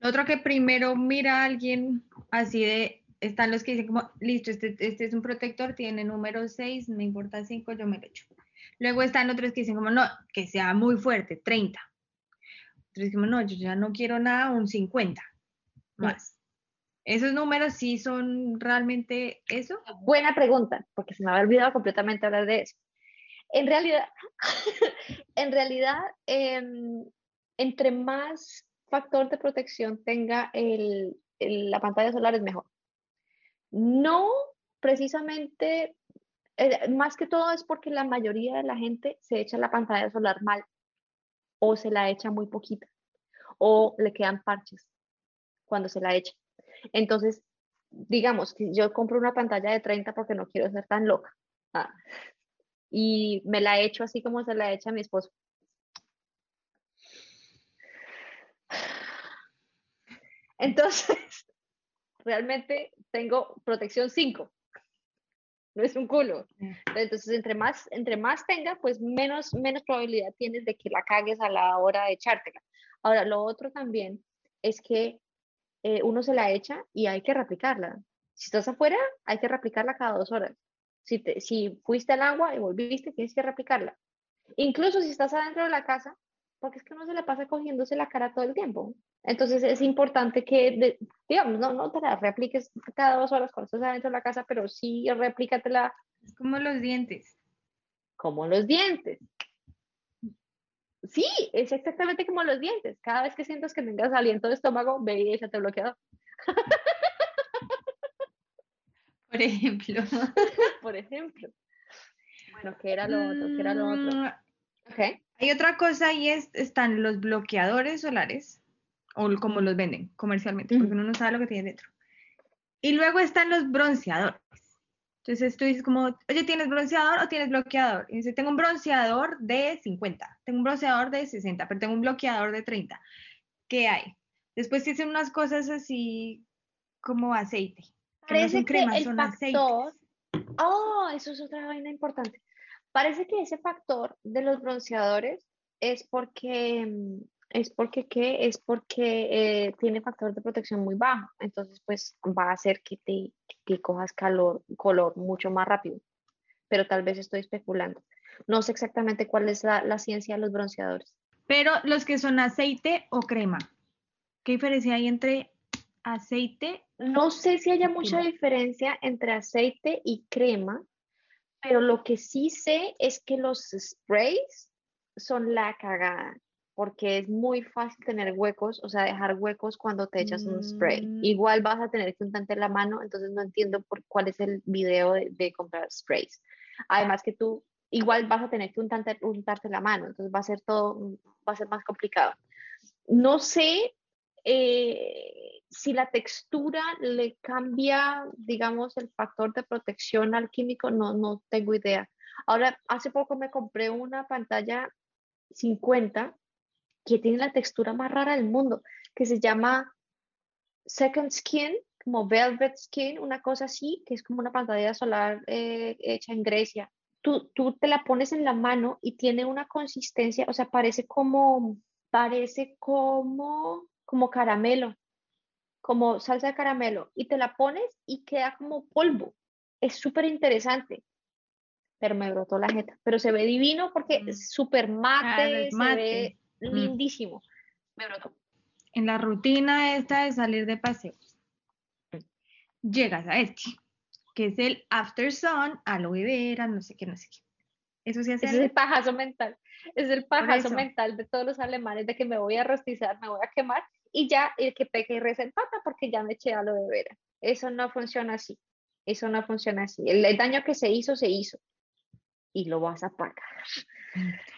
S2: Lo otro que primero mira a alguien así de, están los que dicen como, listo, este, este es un protector, tiene número 6, me importa 5, yo me lo echo. Luego están otros que dicen como, no, que sea muy fuerte, 30. Otros dicen, no, yo ya no quiero nada, un 50 más. ¿Esos números sí son realmente eso?
S1: Buena pregunta, porque se me había olvidado completamente hablar de eso. En realidad, en realidad, em, entre más factor de protección tenga la pantalla solar es mejor. No precisamente, eh, más que todo es porque la mayoría de la gente se echa la pantalla solar mal o se la echa muy poquita o le quedan parches cuando se la echa. Entonces, digamos, que yo compro una pantalla de 30 porque no quiero ser tan loca ah, y me la echo así como se la echa mi esposo Entonces, realmente tengo protección 5. No es un culo. Entonces, entre más, entre más tenga, pues menos, menos probabilidad tienes de que la cagues a la hora de echártela. Ahora, lo otro también es que eh, uno se la echa y hay que replicarla. Si estás afuera, hay que replicarla cada dos horas. Si, te, si fuiste al agua y volviste, tienes que replicarla. Incluso si estás adentro de la casa, porque es que uno se le pasa cogiéndose la cara todo el tiempo. Entonces es importante que, digamos, no, no te la repliques cada dos horas cuando estás adentro de la casa, pero sí replícatela.
S2: Es como los dientes.
S1: Como los dientes. Sí, es exactamente como los dientes. Cada vez que sientas que tengas aliento de estómago, ve y échate bloqueado.
S2: Por ejemplo.
S1: Por ejemplo. Bueno, ¿qué era lo otro? ¿Qué era lo otro? Mm,
S2: okay. Hay otra cosa y es, están los bloqueadores solares, o como los venden comercialmente, porque uno no sabe lo que tiene dentro. Y luego están los bronceadores. Entonces tú dices como, oye, ¿tienes bronceador o tienes bloqueador? Y dice, tengo un bronceador de 50, tengo un bronceador de 60, pero tengo un bloqueador de 30. ¿Qué hay? Después dicen unas cosas así como aceite.
S1: Parece que, el factor... Oh, eso es otra vaina importante. Parece que ese factor de los bronceadores es porque mm, es porque ¿qué? Es porque eh, tiene factor de protección muy bajo, entonces pues va a hacer que te que cojas calor, color mucho más rápido, pero tal vez estoy especulando. No sé exactamente cuál es la, la ciencia de los bronceadores.
S2: Pero los que son aceite o crema, ¿qué diferencia hay entre aceite?
S1: No sé si haya mucha diferencia entre aceite y crema, pero lo que sí sé es que los sprays son la cagada porque es muy fácil tener huecos, o sea, dejar huecos cuando te echas un spray. Mm. Igual vas a tener que untarte la mano, entonces no entiendo por cuál es el video de, comprar sprays. Además que tú igual vas a tener que untarte, untarte, la mano, entonces va a ser todo, va a ser más complicado. No sé eh, si la textura le cambia, digamos, el factor de protección al químico, no, no tengo idea. Ahora, hace poco me compré una pantalla 50 que tiene la textura más rara del mundo, que se llama Second Skin, como Velvet Skin, una cosa así, que es como una pantalla solar eh, hecha en Grecia. Tú, tú te la pones en la mano y tiene una consistencia, o sea, parece como, parece como, como caramelo, como salsa de caramelo, y te la pones y queda como polvo. Es súper interesante pero me brotó la jeta. Pero se ve divino porque es súper mate, ah, se ve Mm. lindísimo. Me brotó.
S2: En la rutina esta de salir de paseo, llegas a este, que es el after sun, aloe vera, no sé qué, no sé qué.
S1: Eso sí hace. Es el pajazo mental. Es el pajazo mental de todos los alemanes de que me voy a rostizar, me voy a quemar y ya el que peque y reza porque ya me eché aloe vera. Eso no funciona así. Eso no funciona así. el daño que se hizo, se hizo. Y lo vas a pagar.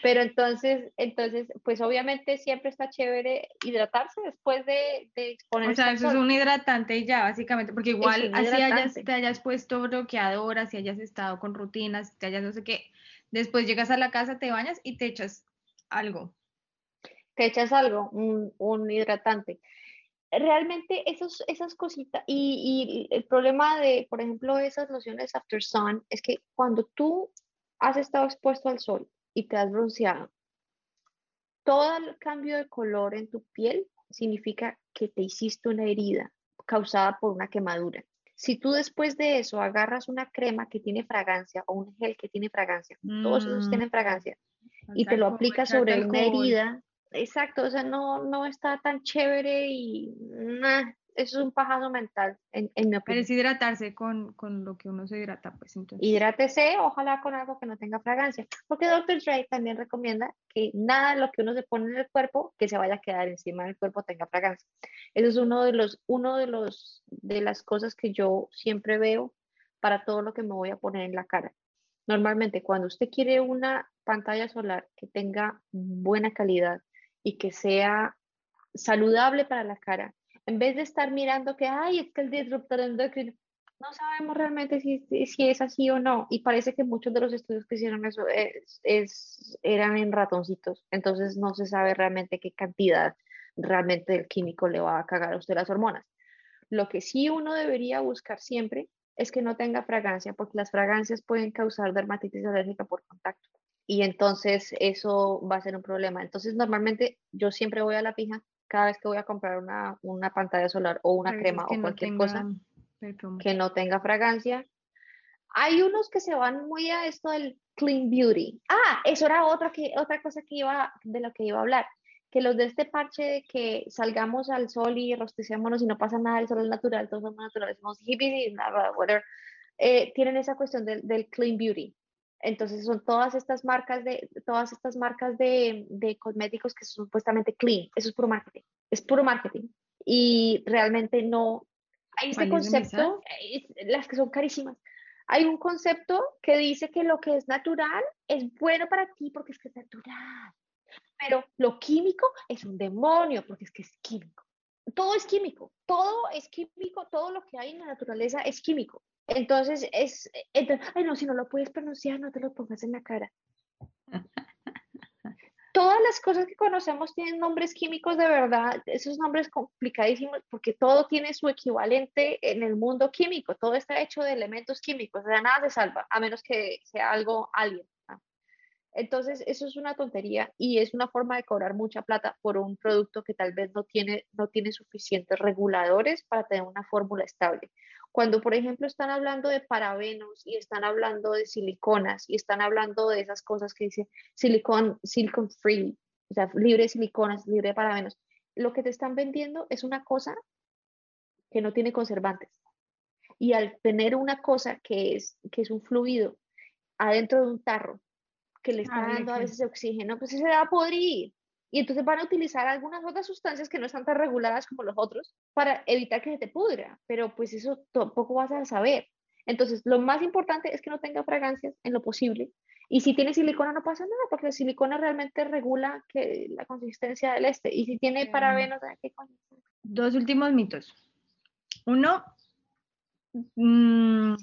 S1: Pero entonces, entonces, pues obviamente siempre está chévere hidratarse después de, de.
S2: O sea, eso es un hidratante y ya, básicamente, porque igual así hayas, te hayas puesto bloqueador, así hayas estado con rutinas, te hayas no sé qué, después llegas a la casa, te bañas y te echas algo.
S1: Te echas algo, un, un hidratante. Realmente esos, esas cositas, y, y el problema de, por ejemplo, esas lociones After Sun, es que cuando tú has estado expuesto al sol y te has bronceado, todo el cambio de color en tu piel significa que te hiciste una herida causada por una quemadura. Si tú después de eso agarras una crema que tiene fragancia o un gel que tiene fragancia, todos esos mm. tienen fragancia, y te lo aplicas sobre una herida, exacto, o sea, no, no está tan chévere y eso es un pajazo mental, en, en mi opinión. Pero
S2: es hidratarse con, con, lo que uno se hidrata, pues entonces.
S1: Hidrátese, ojalá con algo que no tenga fragancia, porque Dr. Dre también recomienda que nada de lo que uno se pone en el cuerpo, que se vaya a quedar encima del cuerpo, tenga fragancia. Eso es uno de los, uno de los, de las cosas que yo siempre veo para todo lo que me voy a poner en la cara. Normalmente, cuando usted quiere una pantalla solar que tenga buena calidad y que sea saludable para la cara, en vez de estar mirando que, ay, es que el disruptor endocrino, no sabemos realmente si, si es así o no. Y parece que muchos de los estudios que hicieron eso es, eran en ratoncitos. Entonces no se sabe realmente qué cantidad realmente el químico le va a cagar a usted las hormonas. Lo que sí uno debería buscar siempre es que no tenga fragancia, porque las fragancias pueden causar dermatitis alérgica por contacto. Y entonces eso va a ser un problema. Entonces normalmente yo siempre voy a la pija cada vez que voy a comprar una, una pantalla solar o una crema o cualquier cosa que no tenga fragancia, Hay unos que se van muy a esto del clean beauty. Ah, eso era otra, que, otra cosa que iba, de lo que iba a hablar. Que los de este parche de que salgamos al sol y rostecémonos y no pasa nada, el sol es natural, todos somos naturales, somos hippies y nada, whatever, eh, tienen esa cuestión del, del clean beauty. Entonces son todas estas marcas de, todas estas marcas de, de, cosméticos que son supuestamente clean. Eso es puro marketing. Es puro marketing. Y realmente no. Hay este concepto, las que son carísimas. Hay un concepto que dice que lo que es natural es bueno para ti porque es que es natural. Pero lo químico es un demonio porque es que es químico. Todo es químico. Todo es químico. Todo lo que hay en la naturaleza es químico. Entonces, es, ay no, si no lo puedes pronunciar, no te lo pongas en la cara. Todas las cosas que conocemos tienen nombres químicos de verdad, esos nombres complicadísimos, porque todo tiene su equivalente en el mundo químico, todo está hecho de elementos químicos, de nada se salva, a menos que sea algo alien. Entonces, eso es una tontería y es una forma de cobrar mucha plata por un producto que tal vez no tiene, no tiene suficientes reguladores para tener una fórmula estable. Cuando, por ejemplo, están hablando de parabenos y están hablando de siliconas y están hablando de esas cosas que dice silicon, silicon free, o sea, libre de siliconas, libre de parabenos, lo que te están vendiendo es una cosa que no tiene conservantes. Y al tener una cosa que es, que es un fluido adentro de un tarro que le está dando a veces oxígeno, pues se va a podrir. Y entonces van a utilizar algunas otras sustancias que no están tan reguladas como los otros para evitar que se te pudra, pero pues eso tampoco vas a saber. Entonces, lo más importante es que no tenga fragancias en lo posible. Y si tiene silicona no pasa nada, porque la silicona realmente regula que la consistencia del este. Y si tiene parabenos, ¿qué
S2: Dos últimos mitos. Uno, mm,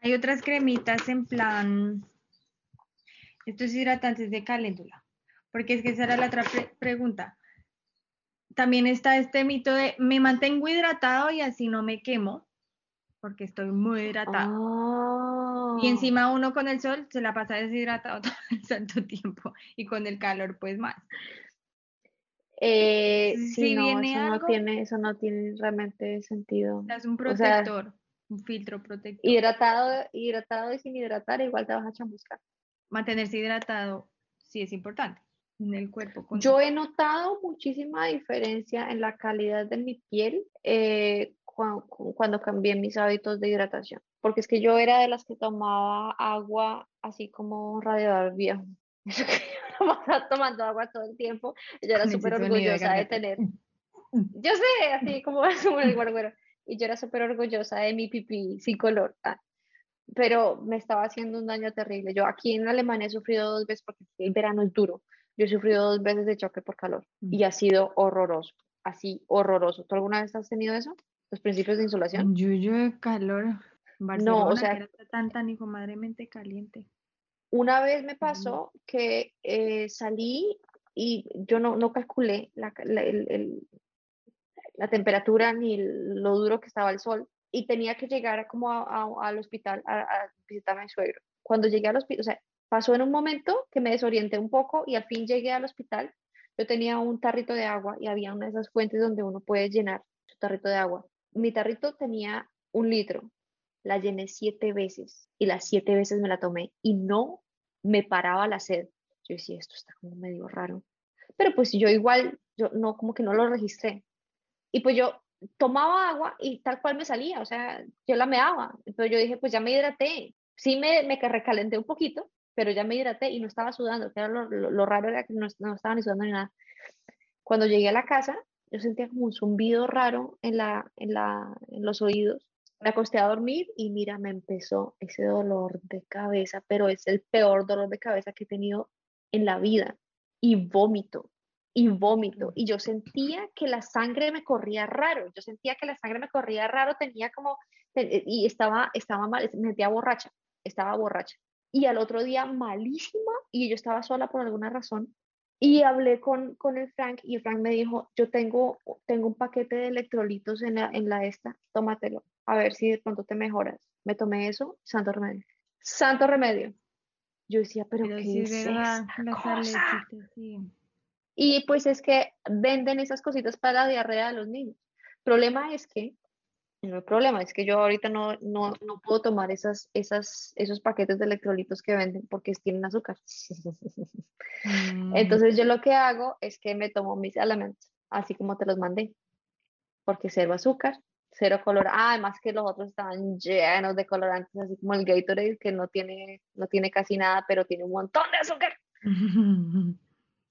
S2: hay otras cremitas en plan estos hidratantes de caléndula, porque es que esa era la otra pregunta. También está este mito de me mantengo hidratado y así no me quemo, porque estoy muy hidratado. Y ah. encima uno con el sol se la pasa deshidratado todo el santo tiempo y con el calor pues más.
S1: Eh, si no, eso no tiene, eso no tiene realmente sentido.
S2: Es un protector, un filtro protector.
S1: Hidratado, hidratado y sin hidratar, igual te vas a chamuscar
S2: mantenerse hidratado sí es importante en el cuerpo.
S1: Yo he notado muchísima diferencia en la calidad de mi piel eh, cuando, cambié mis hábitos de hidratación, porque es que yo era de las que tomaba agua así como radiador viejo. tomando agua todo el tiempo. Yo era súper orgullosa de, tener. Yo sé, así como, como el guarguero. Y yo era súper orgullosa de mi pipí sin color. Ah, pero me estaba haciendo un daño terrible. Yo aquí en Alemania he sufrido dos veces porque el verano es duro. Yo he sufrido dos veces de choque por calor y mm. ha sido horroroso, así horroroso. ¿Tú alguna vez has tenido eso? Los principios de insolación.
S2: Yo, yo de calor. no, o sea, que tan tan hijo madremente caliente.
S1: Una vez me pasó que eh, salí y yo no, no calculé la, la, el, la temperatura ni lo duro que estaba el sol y tenía que llegar como al hospital a, visitar a mi suegro. Cuando llegué al hospital, o sea, pasó en un momento que me desorienté un poco y al fin llegué al hospital. Yo tenía un tarrito de agua y había una de esas fuentes donde uno puede llenar su tarrito de agua. Mi tarrito tenía un litro, la llené siete veces y las siete veces me la tomé y no me paraba la sed. Yo decía, esto está como medio raro. Pero pues yo igual, yo no, como que no lo registré. Y pues yo tomaba agua y tal cual me salía, o sea, yo la meaba. Entonces yo dije, pues ya me hidraté. Sí me, me recalenté un poquito, pero ya me hidraté y no estaba sudando, que era lo, lo, raro era que no, no, estaba ni sudando ni nada. Cuando llegué a la casa, yo sentía como un zumbido raro en, la, en, la, en los oídos. Me acosté a dormir y mira, me empezó ese dolor de cabeza, pero es el peor dolor de cabeza que he tenido en la vida. Y vómito, y vómito. Y yo sentía que la sangre me corría raro. Yo sentía que la sangre me corría raro, tenía como, y estaba, estaba mal, me sentía borracha, estaba borracha. Y al otro día malísima y yo estaba sola por alguna razón. Y hablé con, con el Frank y Frank me dijo, yo tengo, tengo un paquete de electrolitos en la, en la esta, tómatelo, a ver si de pronto te mejoras. Me tomé eso, santo remedio. Santo remedio. Yo decía, pero, ¿qué es esa cosa? Y pues es que venden esas cositas para la diarrea de los niños. El problema es que No hay problema, es que yo ahorita no, no, no puedo tomar esas, esas, esos paquetes de electrolitos que venden porque tienen azúcar.
S2: Mm.
S1: Entonces yo lo que hago es que me tomo mis elementos, así como te los mandé, porque cero azúcar, cero color. Ah, además que los otros estaban llenos de colorantes, así como el Gatorade, que no tiene, no tiene casi nada, pero tiene un montón de azúcar.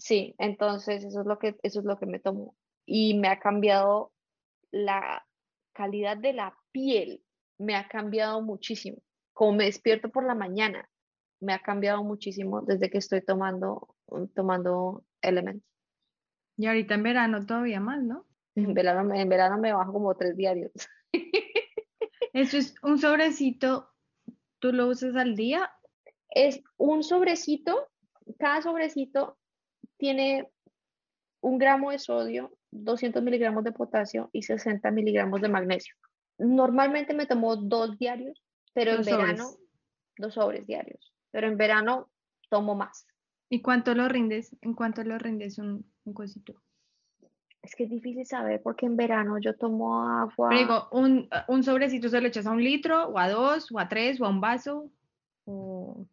S1: Sí, entonces eso es lo que, eso es lo que me tomo. Y me ha cambiado la calidad de la piel, me ha cambiado muchísimo. Como me despierto por la mañana, me ha cambiado muchísimo desde que estoy tomando, tomando Elements.
S2: Y ahorita en verano todavía más, ¿no?
S1: En verano, me- en verano me bajo como tres diarios.
S2: Eso es un sobrecito, ¿tú lo usas al día?
S1: Es un sobrecito, cada sobrecito tiene un gramo de sodio, 200 miligramos de potasio y 60 miligramos de magnesio. Normalmente me tomo dos diarios, pero en
S2: Dos
S1: verano,
S2: sobres.
S1: dos sobres diarios, pero en verano tomo más.
S2: ¿Y cuánto lo rindes? ¿En cuánto lo rindes un, un cosito?
S1: Es que es difícil saber porque en verano yo tomo agua.
S2: Pero digo, un, un sobrecito se lo echas a un litro, o a dos, o a tres, o a un vaso. O...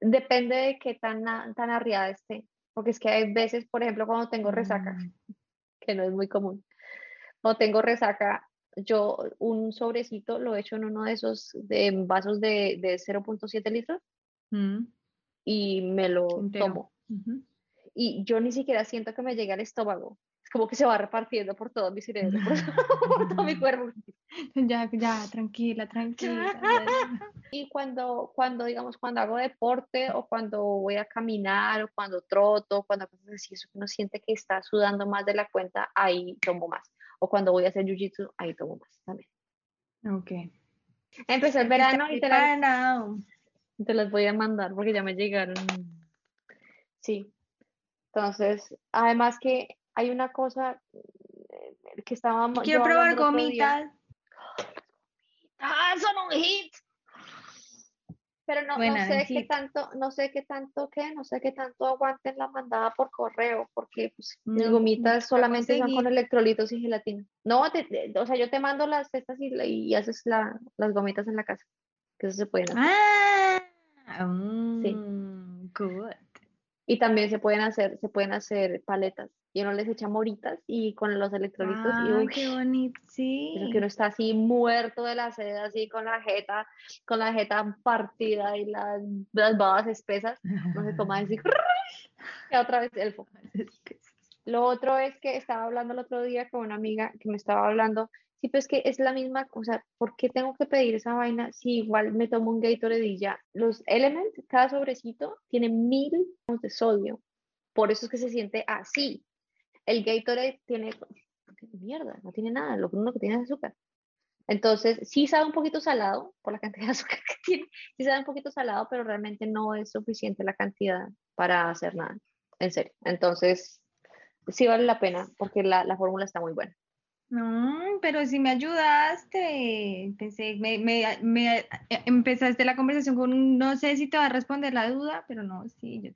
S1: Depende de qué tan, tan arriada esté. Porque es que hay veces, por ejemplo, cuando tengo resaca,
S2: Mm.
S1: que no es muy común. Cuando tengo resaca, yo un sobrecito lo echo en uno de esos de vasos de, de 0.7 litros
S2: Mm,
S1: y me lo
S2: entero.
S1: tomo. Y yo ni siquiera siento que me llegue al estómago. Es como que se va repartiendo por todo mi cerebro, por, por todo mi cuerpo.
S2: Ya, ya, tranquila, tranquila.
S1: Y cuando, cuando, digamos, cuando hago deporte o cuando voy a caminar o cuando troto, cuando cosas así, eso que uno siente que está sudando más de la cuenta, ahí tomo más. O cuando voy a hacer jiu-jitsu, ahí tomo más también.
S2: Ok.
S1: Empezó el verano y te las, te las voy a mandar porque ya me llegaron. Sí. Entonces, además que hay una cosa eh, que estábamos.
S2: Quiero probar gomitas.
S1: ¡Ah, son un hit! Pero no, no sé qué
S2: hit.
S1: tanto, no sé qué tanto qué, no sé qué tanto aguanten la mandada por correo, porque pues, mis
S2: No,
S1: gomitas solamente son con electrolitos y gelatina. No, te- te- o sea, yo te mando las estas y, haces la- las gomitas en la casa, que eso se hacer.
S2: Ah, mm, good.
S1: Y también se pueden hacer, se pueden hacer paletas. Y uno les echa moritas y con los electrolitos y
S2: Ay,
S1: uy,
S2: qué bonito, sí.
S1: Eso que uno está así muerto de la sed, así con la jeta, con la jeta partida y las, las babas espesas, no se toma así, y otra vez elfo. Lo otro es que estaba hablando el otro día con una amiga que me estaba hablando, sí, pues que es la misma, o sea, ¿por qué tengo que pedir esa vaina si igual me tomo un Gatorade y ya? Los Elements, cada sobrecito tiene mil de sodio, por eso es que se siente así. El Gatorade tiene, mierda, no tiene nada, lo único que tiene es azúcar. Entonces, sí sabe un poquito salado por la cantidad de azúcar que tiene, sí sabe un poquito salado, pero realmente no es suficiente la cantidad para hacer nada, en serio. Entonces, sí vale la pena porque la fórmula está muy buena.
S2: No, pero si me ayudaste. Pensé, me, me, me- eh, empezaste la conversación con no sé si te va a responder la duda, pero no, sí, yo,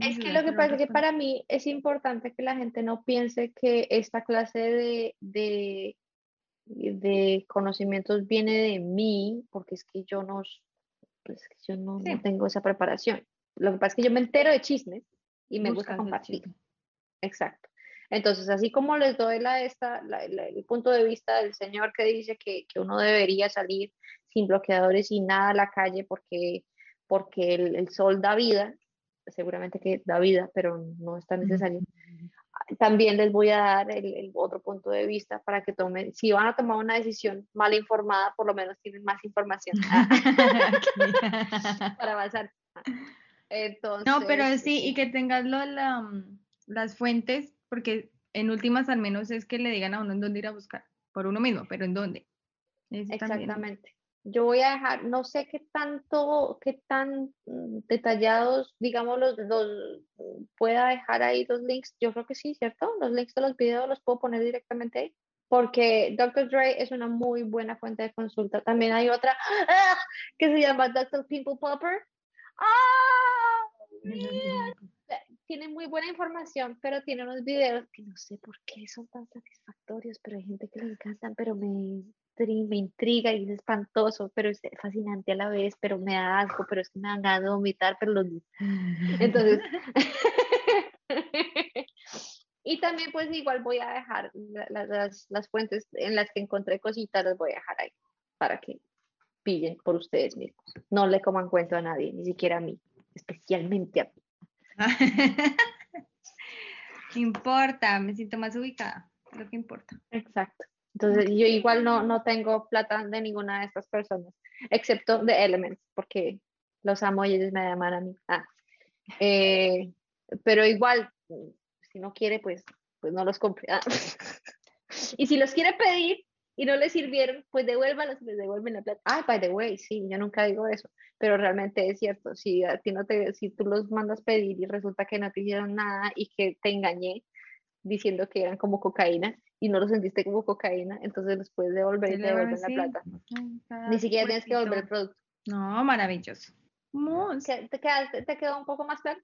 S1: Es que lo que pasa es que para mí es importante que la gente no piense que esta clase de, de, de conocimientos viene de mí, porque es que yo no, pues, yo no, no tengo esa preparación. Lo que pasa es que yo me entero de chismes y me gusta
S2: Buscas
S1: compartir. Exacto. Entonces, así como les doy la, esta, la- la- el punto de vista del señor que dice que, que uno debería salir sin bloqueadores y nada a la calle porque, porque el, el sol da vida, seguramente que da vida, pero no es tan necesario. También les voy a dar el, el otro punto de vista para que tomen, si van a tomar una decisión mal informada, por lo menos tienen más información para avanzar. Entonces,
S2: No, pero sí, y que tengas lo, la, mm, las fuentes, porque en últimas al menos es que le digan a uno en dónde ir a buscar, por uno mismo, pero en dónde. Eso también.
S1: Exactamente. Yo voy a dejar, no sé qué tanto, qué tan mm, detallados, digamos, los, los mm, pueda dejar ahí los links. Yo creo que sí, ¿cierto? Los links de los videos los puedo poner directamente ahí. Porque Dr. Dre es una muy buena fuente de consulta. También hay otra ¡ah! que se llama Dr. Pimple Popper. ¡Ah! mira! Tiene muy buena información, pero tiene unos videos que no sé por qué son tan satisfactorios, pero hay gente que le encantan, pero me, me intriga y es espantoso, pero es fascinante a la vez, pero me da asco, pero es que me dan ganas de vomitar, pero los... Entonces... y también pues igual voy a dejar las, fuentes en las que encontré cositas, las voy a dejar ahí para que pillen por ustedes mismos. No le coman cuento a nadie, ni siquiera a mí, especialmente a mí.
S2: importa, me siento más ubicada, lo que importa.
S1: Exacto. Entonces, yo igual no, no tengo plata de ninguna de estas personas, excepto de Elements, porque los amo y ellos me llaman a mí. Ah. Eh, pero igual, si no quiere, pues, pues no los compre. Ah. y si los quiere pedir y no le sirvieron, pues devuélvalos y les devuelven la plata. Ah, by the way, sí, yo nunca digo eso, pero realmente es cierto. Si a ti no te, si tú los mandas pedir y resulta que no te hicieron nada y que te engañé diciendo que eran como cocaína, y no lo sentiste como cocaína, entonces les puedes devolver y te devuelven la plata. Ni siquiera tienes que devolver el producto.
S2: No, maravilloso.
S1: ¿Te, ¿Te, quedó un poco más claro?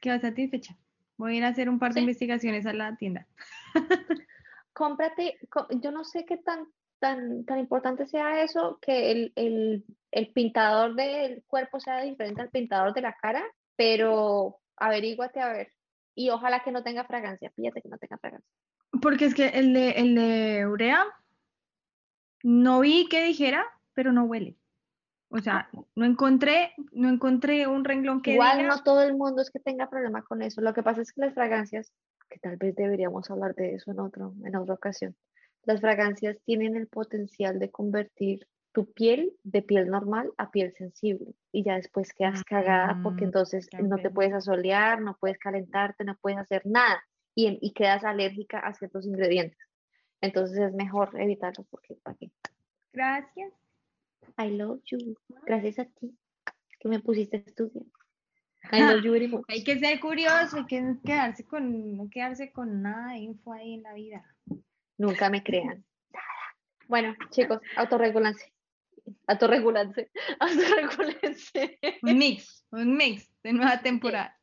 S2: Quedo satisfecha. Voy a ir a hacer un par de investigaciones a la tienda.
S1: Cómprate, yo no sé qué tan, tan, tan importante sea eso, que el, el, el pintador del cuerpo sea diferente al pintador de la cara, pero averíguate a ver. Y ojalá que no tenga fragancia, fíjate que no tenga fragancia.
S2: Porque es que el de, el de urea, no vi que dijera, pero no huele. O sea, no encontré, no encontré un renglón que
S1: Igual no todo el mundo es que tenga problema con eso. Lo que pasa es que las fragancias, que tal vez deberíamos hablar de eso en otro, en otra ocasión. Las fragancias tienen el potencial de convertir tu piel de piel normal a piel sensible y ya después quedas cagada porque mm, entonces no te puedes asolear, no puedes calentarte, no puedes hacer nada y, quedas alérgica a ciertos ingredientes. Entonces es mejor evitarlo porque ¿para qué?
S2: Gracias.
S1: I love you. Gracias a ti que me pusiste a estudiar.
S2: Hay que ser curioso, hay que quedarse con, no quedarse con nada de info ahí en la vida.
S1: Nunca me crean. Bueno, chicos, autorregulanse. Autorregulanse. Autorregulanse.
S2: Un mix, un mix de nueva temporada.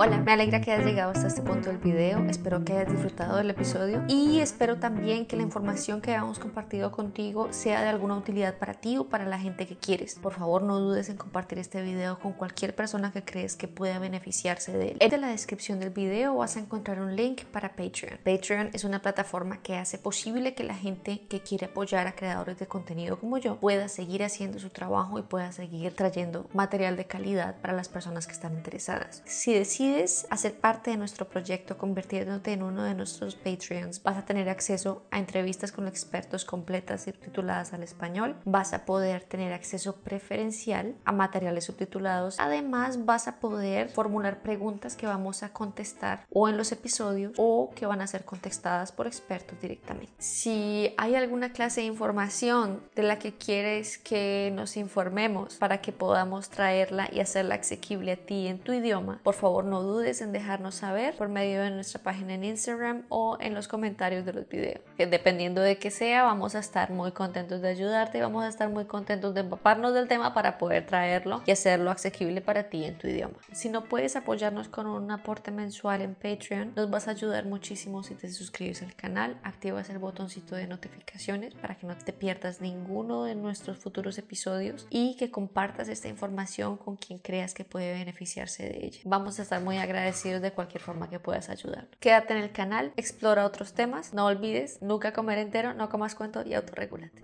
S3: Hola, me alegra que hayas llegado hasta este punto del video, espero que hayas disfrutado del episodio y espero también que la información que hemos compartido contigo sea de alguna utilidad para ti o para la gente que quieres. Por favor, no dudes en compartir este video con cualquier persona que crees que pueda beneficiarse de él. En la descripción del video vas a encontrar un link para Patreon. Patreon es una plataforma que hace posible que la gente que quiere apoyar a creadores de contenido como yo pueda seguir haciendo su trabajo y pueda seguir trayendo material de calidad para las personas que están interesadas. Si decides decides hacer parte de nuestro proyecto convirtiéndote en uno de nuestros Patreons, vas a tener acceso a entrevistas con expertos completas y subtituladas al español, vas a poder tener acceso preferencial a materiales subtitulados, además vas a poder formular preguntas que vamos a contestar o en los episodios o que van a ser contestadas por expertos directamente. Si hay alguna clase de información de la que quieres que nos informemos para que podamos traerla y hacerla asequible a ti en tu idioma, por favor no dudes en dejarnos saber por medio de nuestra página en Instagram o en los comentarios de los videos. Que dependiendo de qué sea, vamos a estar muy contentos de ayudarte y vamos a estar muy contentos de empaparnos del tema para poder traerlo y hacerlo asequible para ti en tu idioma. Si no puedes apoyarnos con un aporte mensual en Patreon, nos vas a ayudar muchísimo si te suscribes al canal, activas el botoncito de notificaciones para que no te pierdas ninguno de nuestros futuros episodios y que compartas esta información con quien creas que puede beneficiarse de ella. Vamos a estar muy agradecidos de cualquier forma que puedas ayudar. Quédate en el canal, explora otros temas, no olvides nunca comer entero, no comas cuento y autorregulate.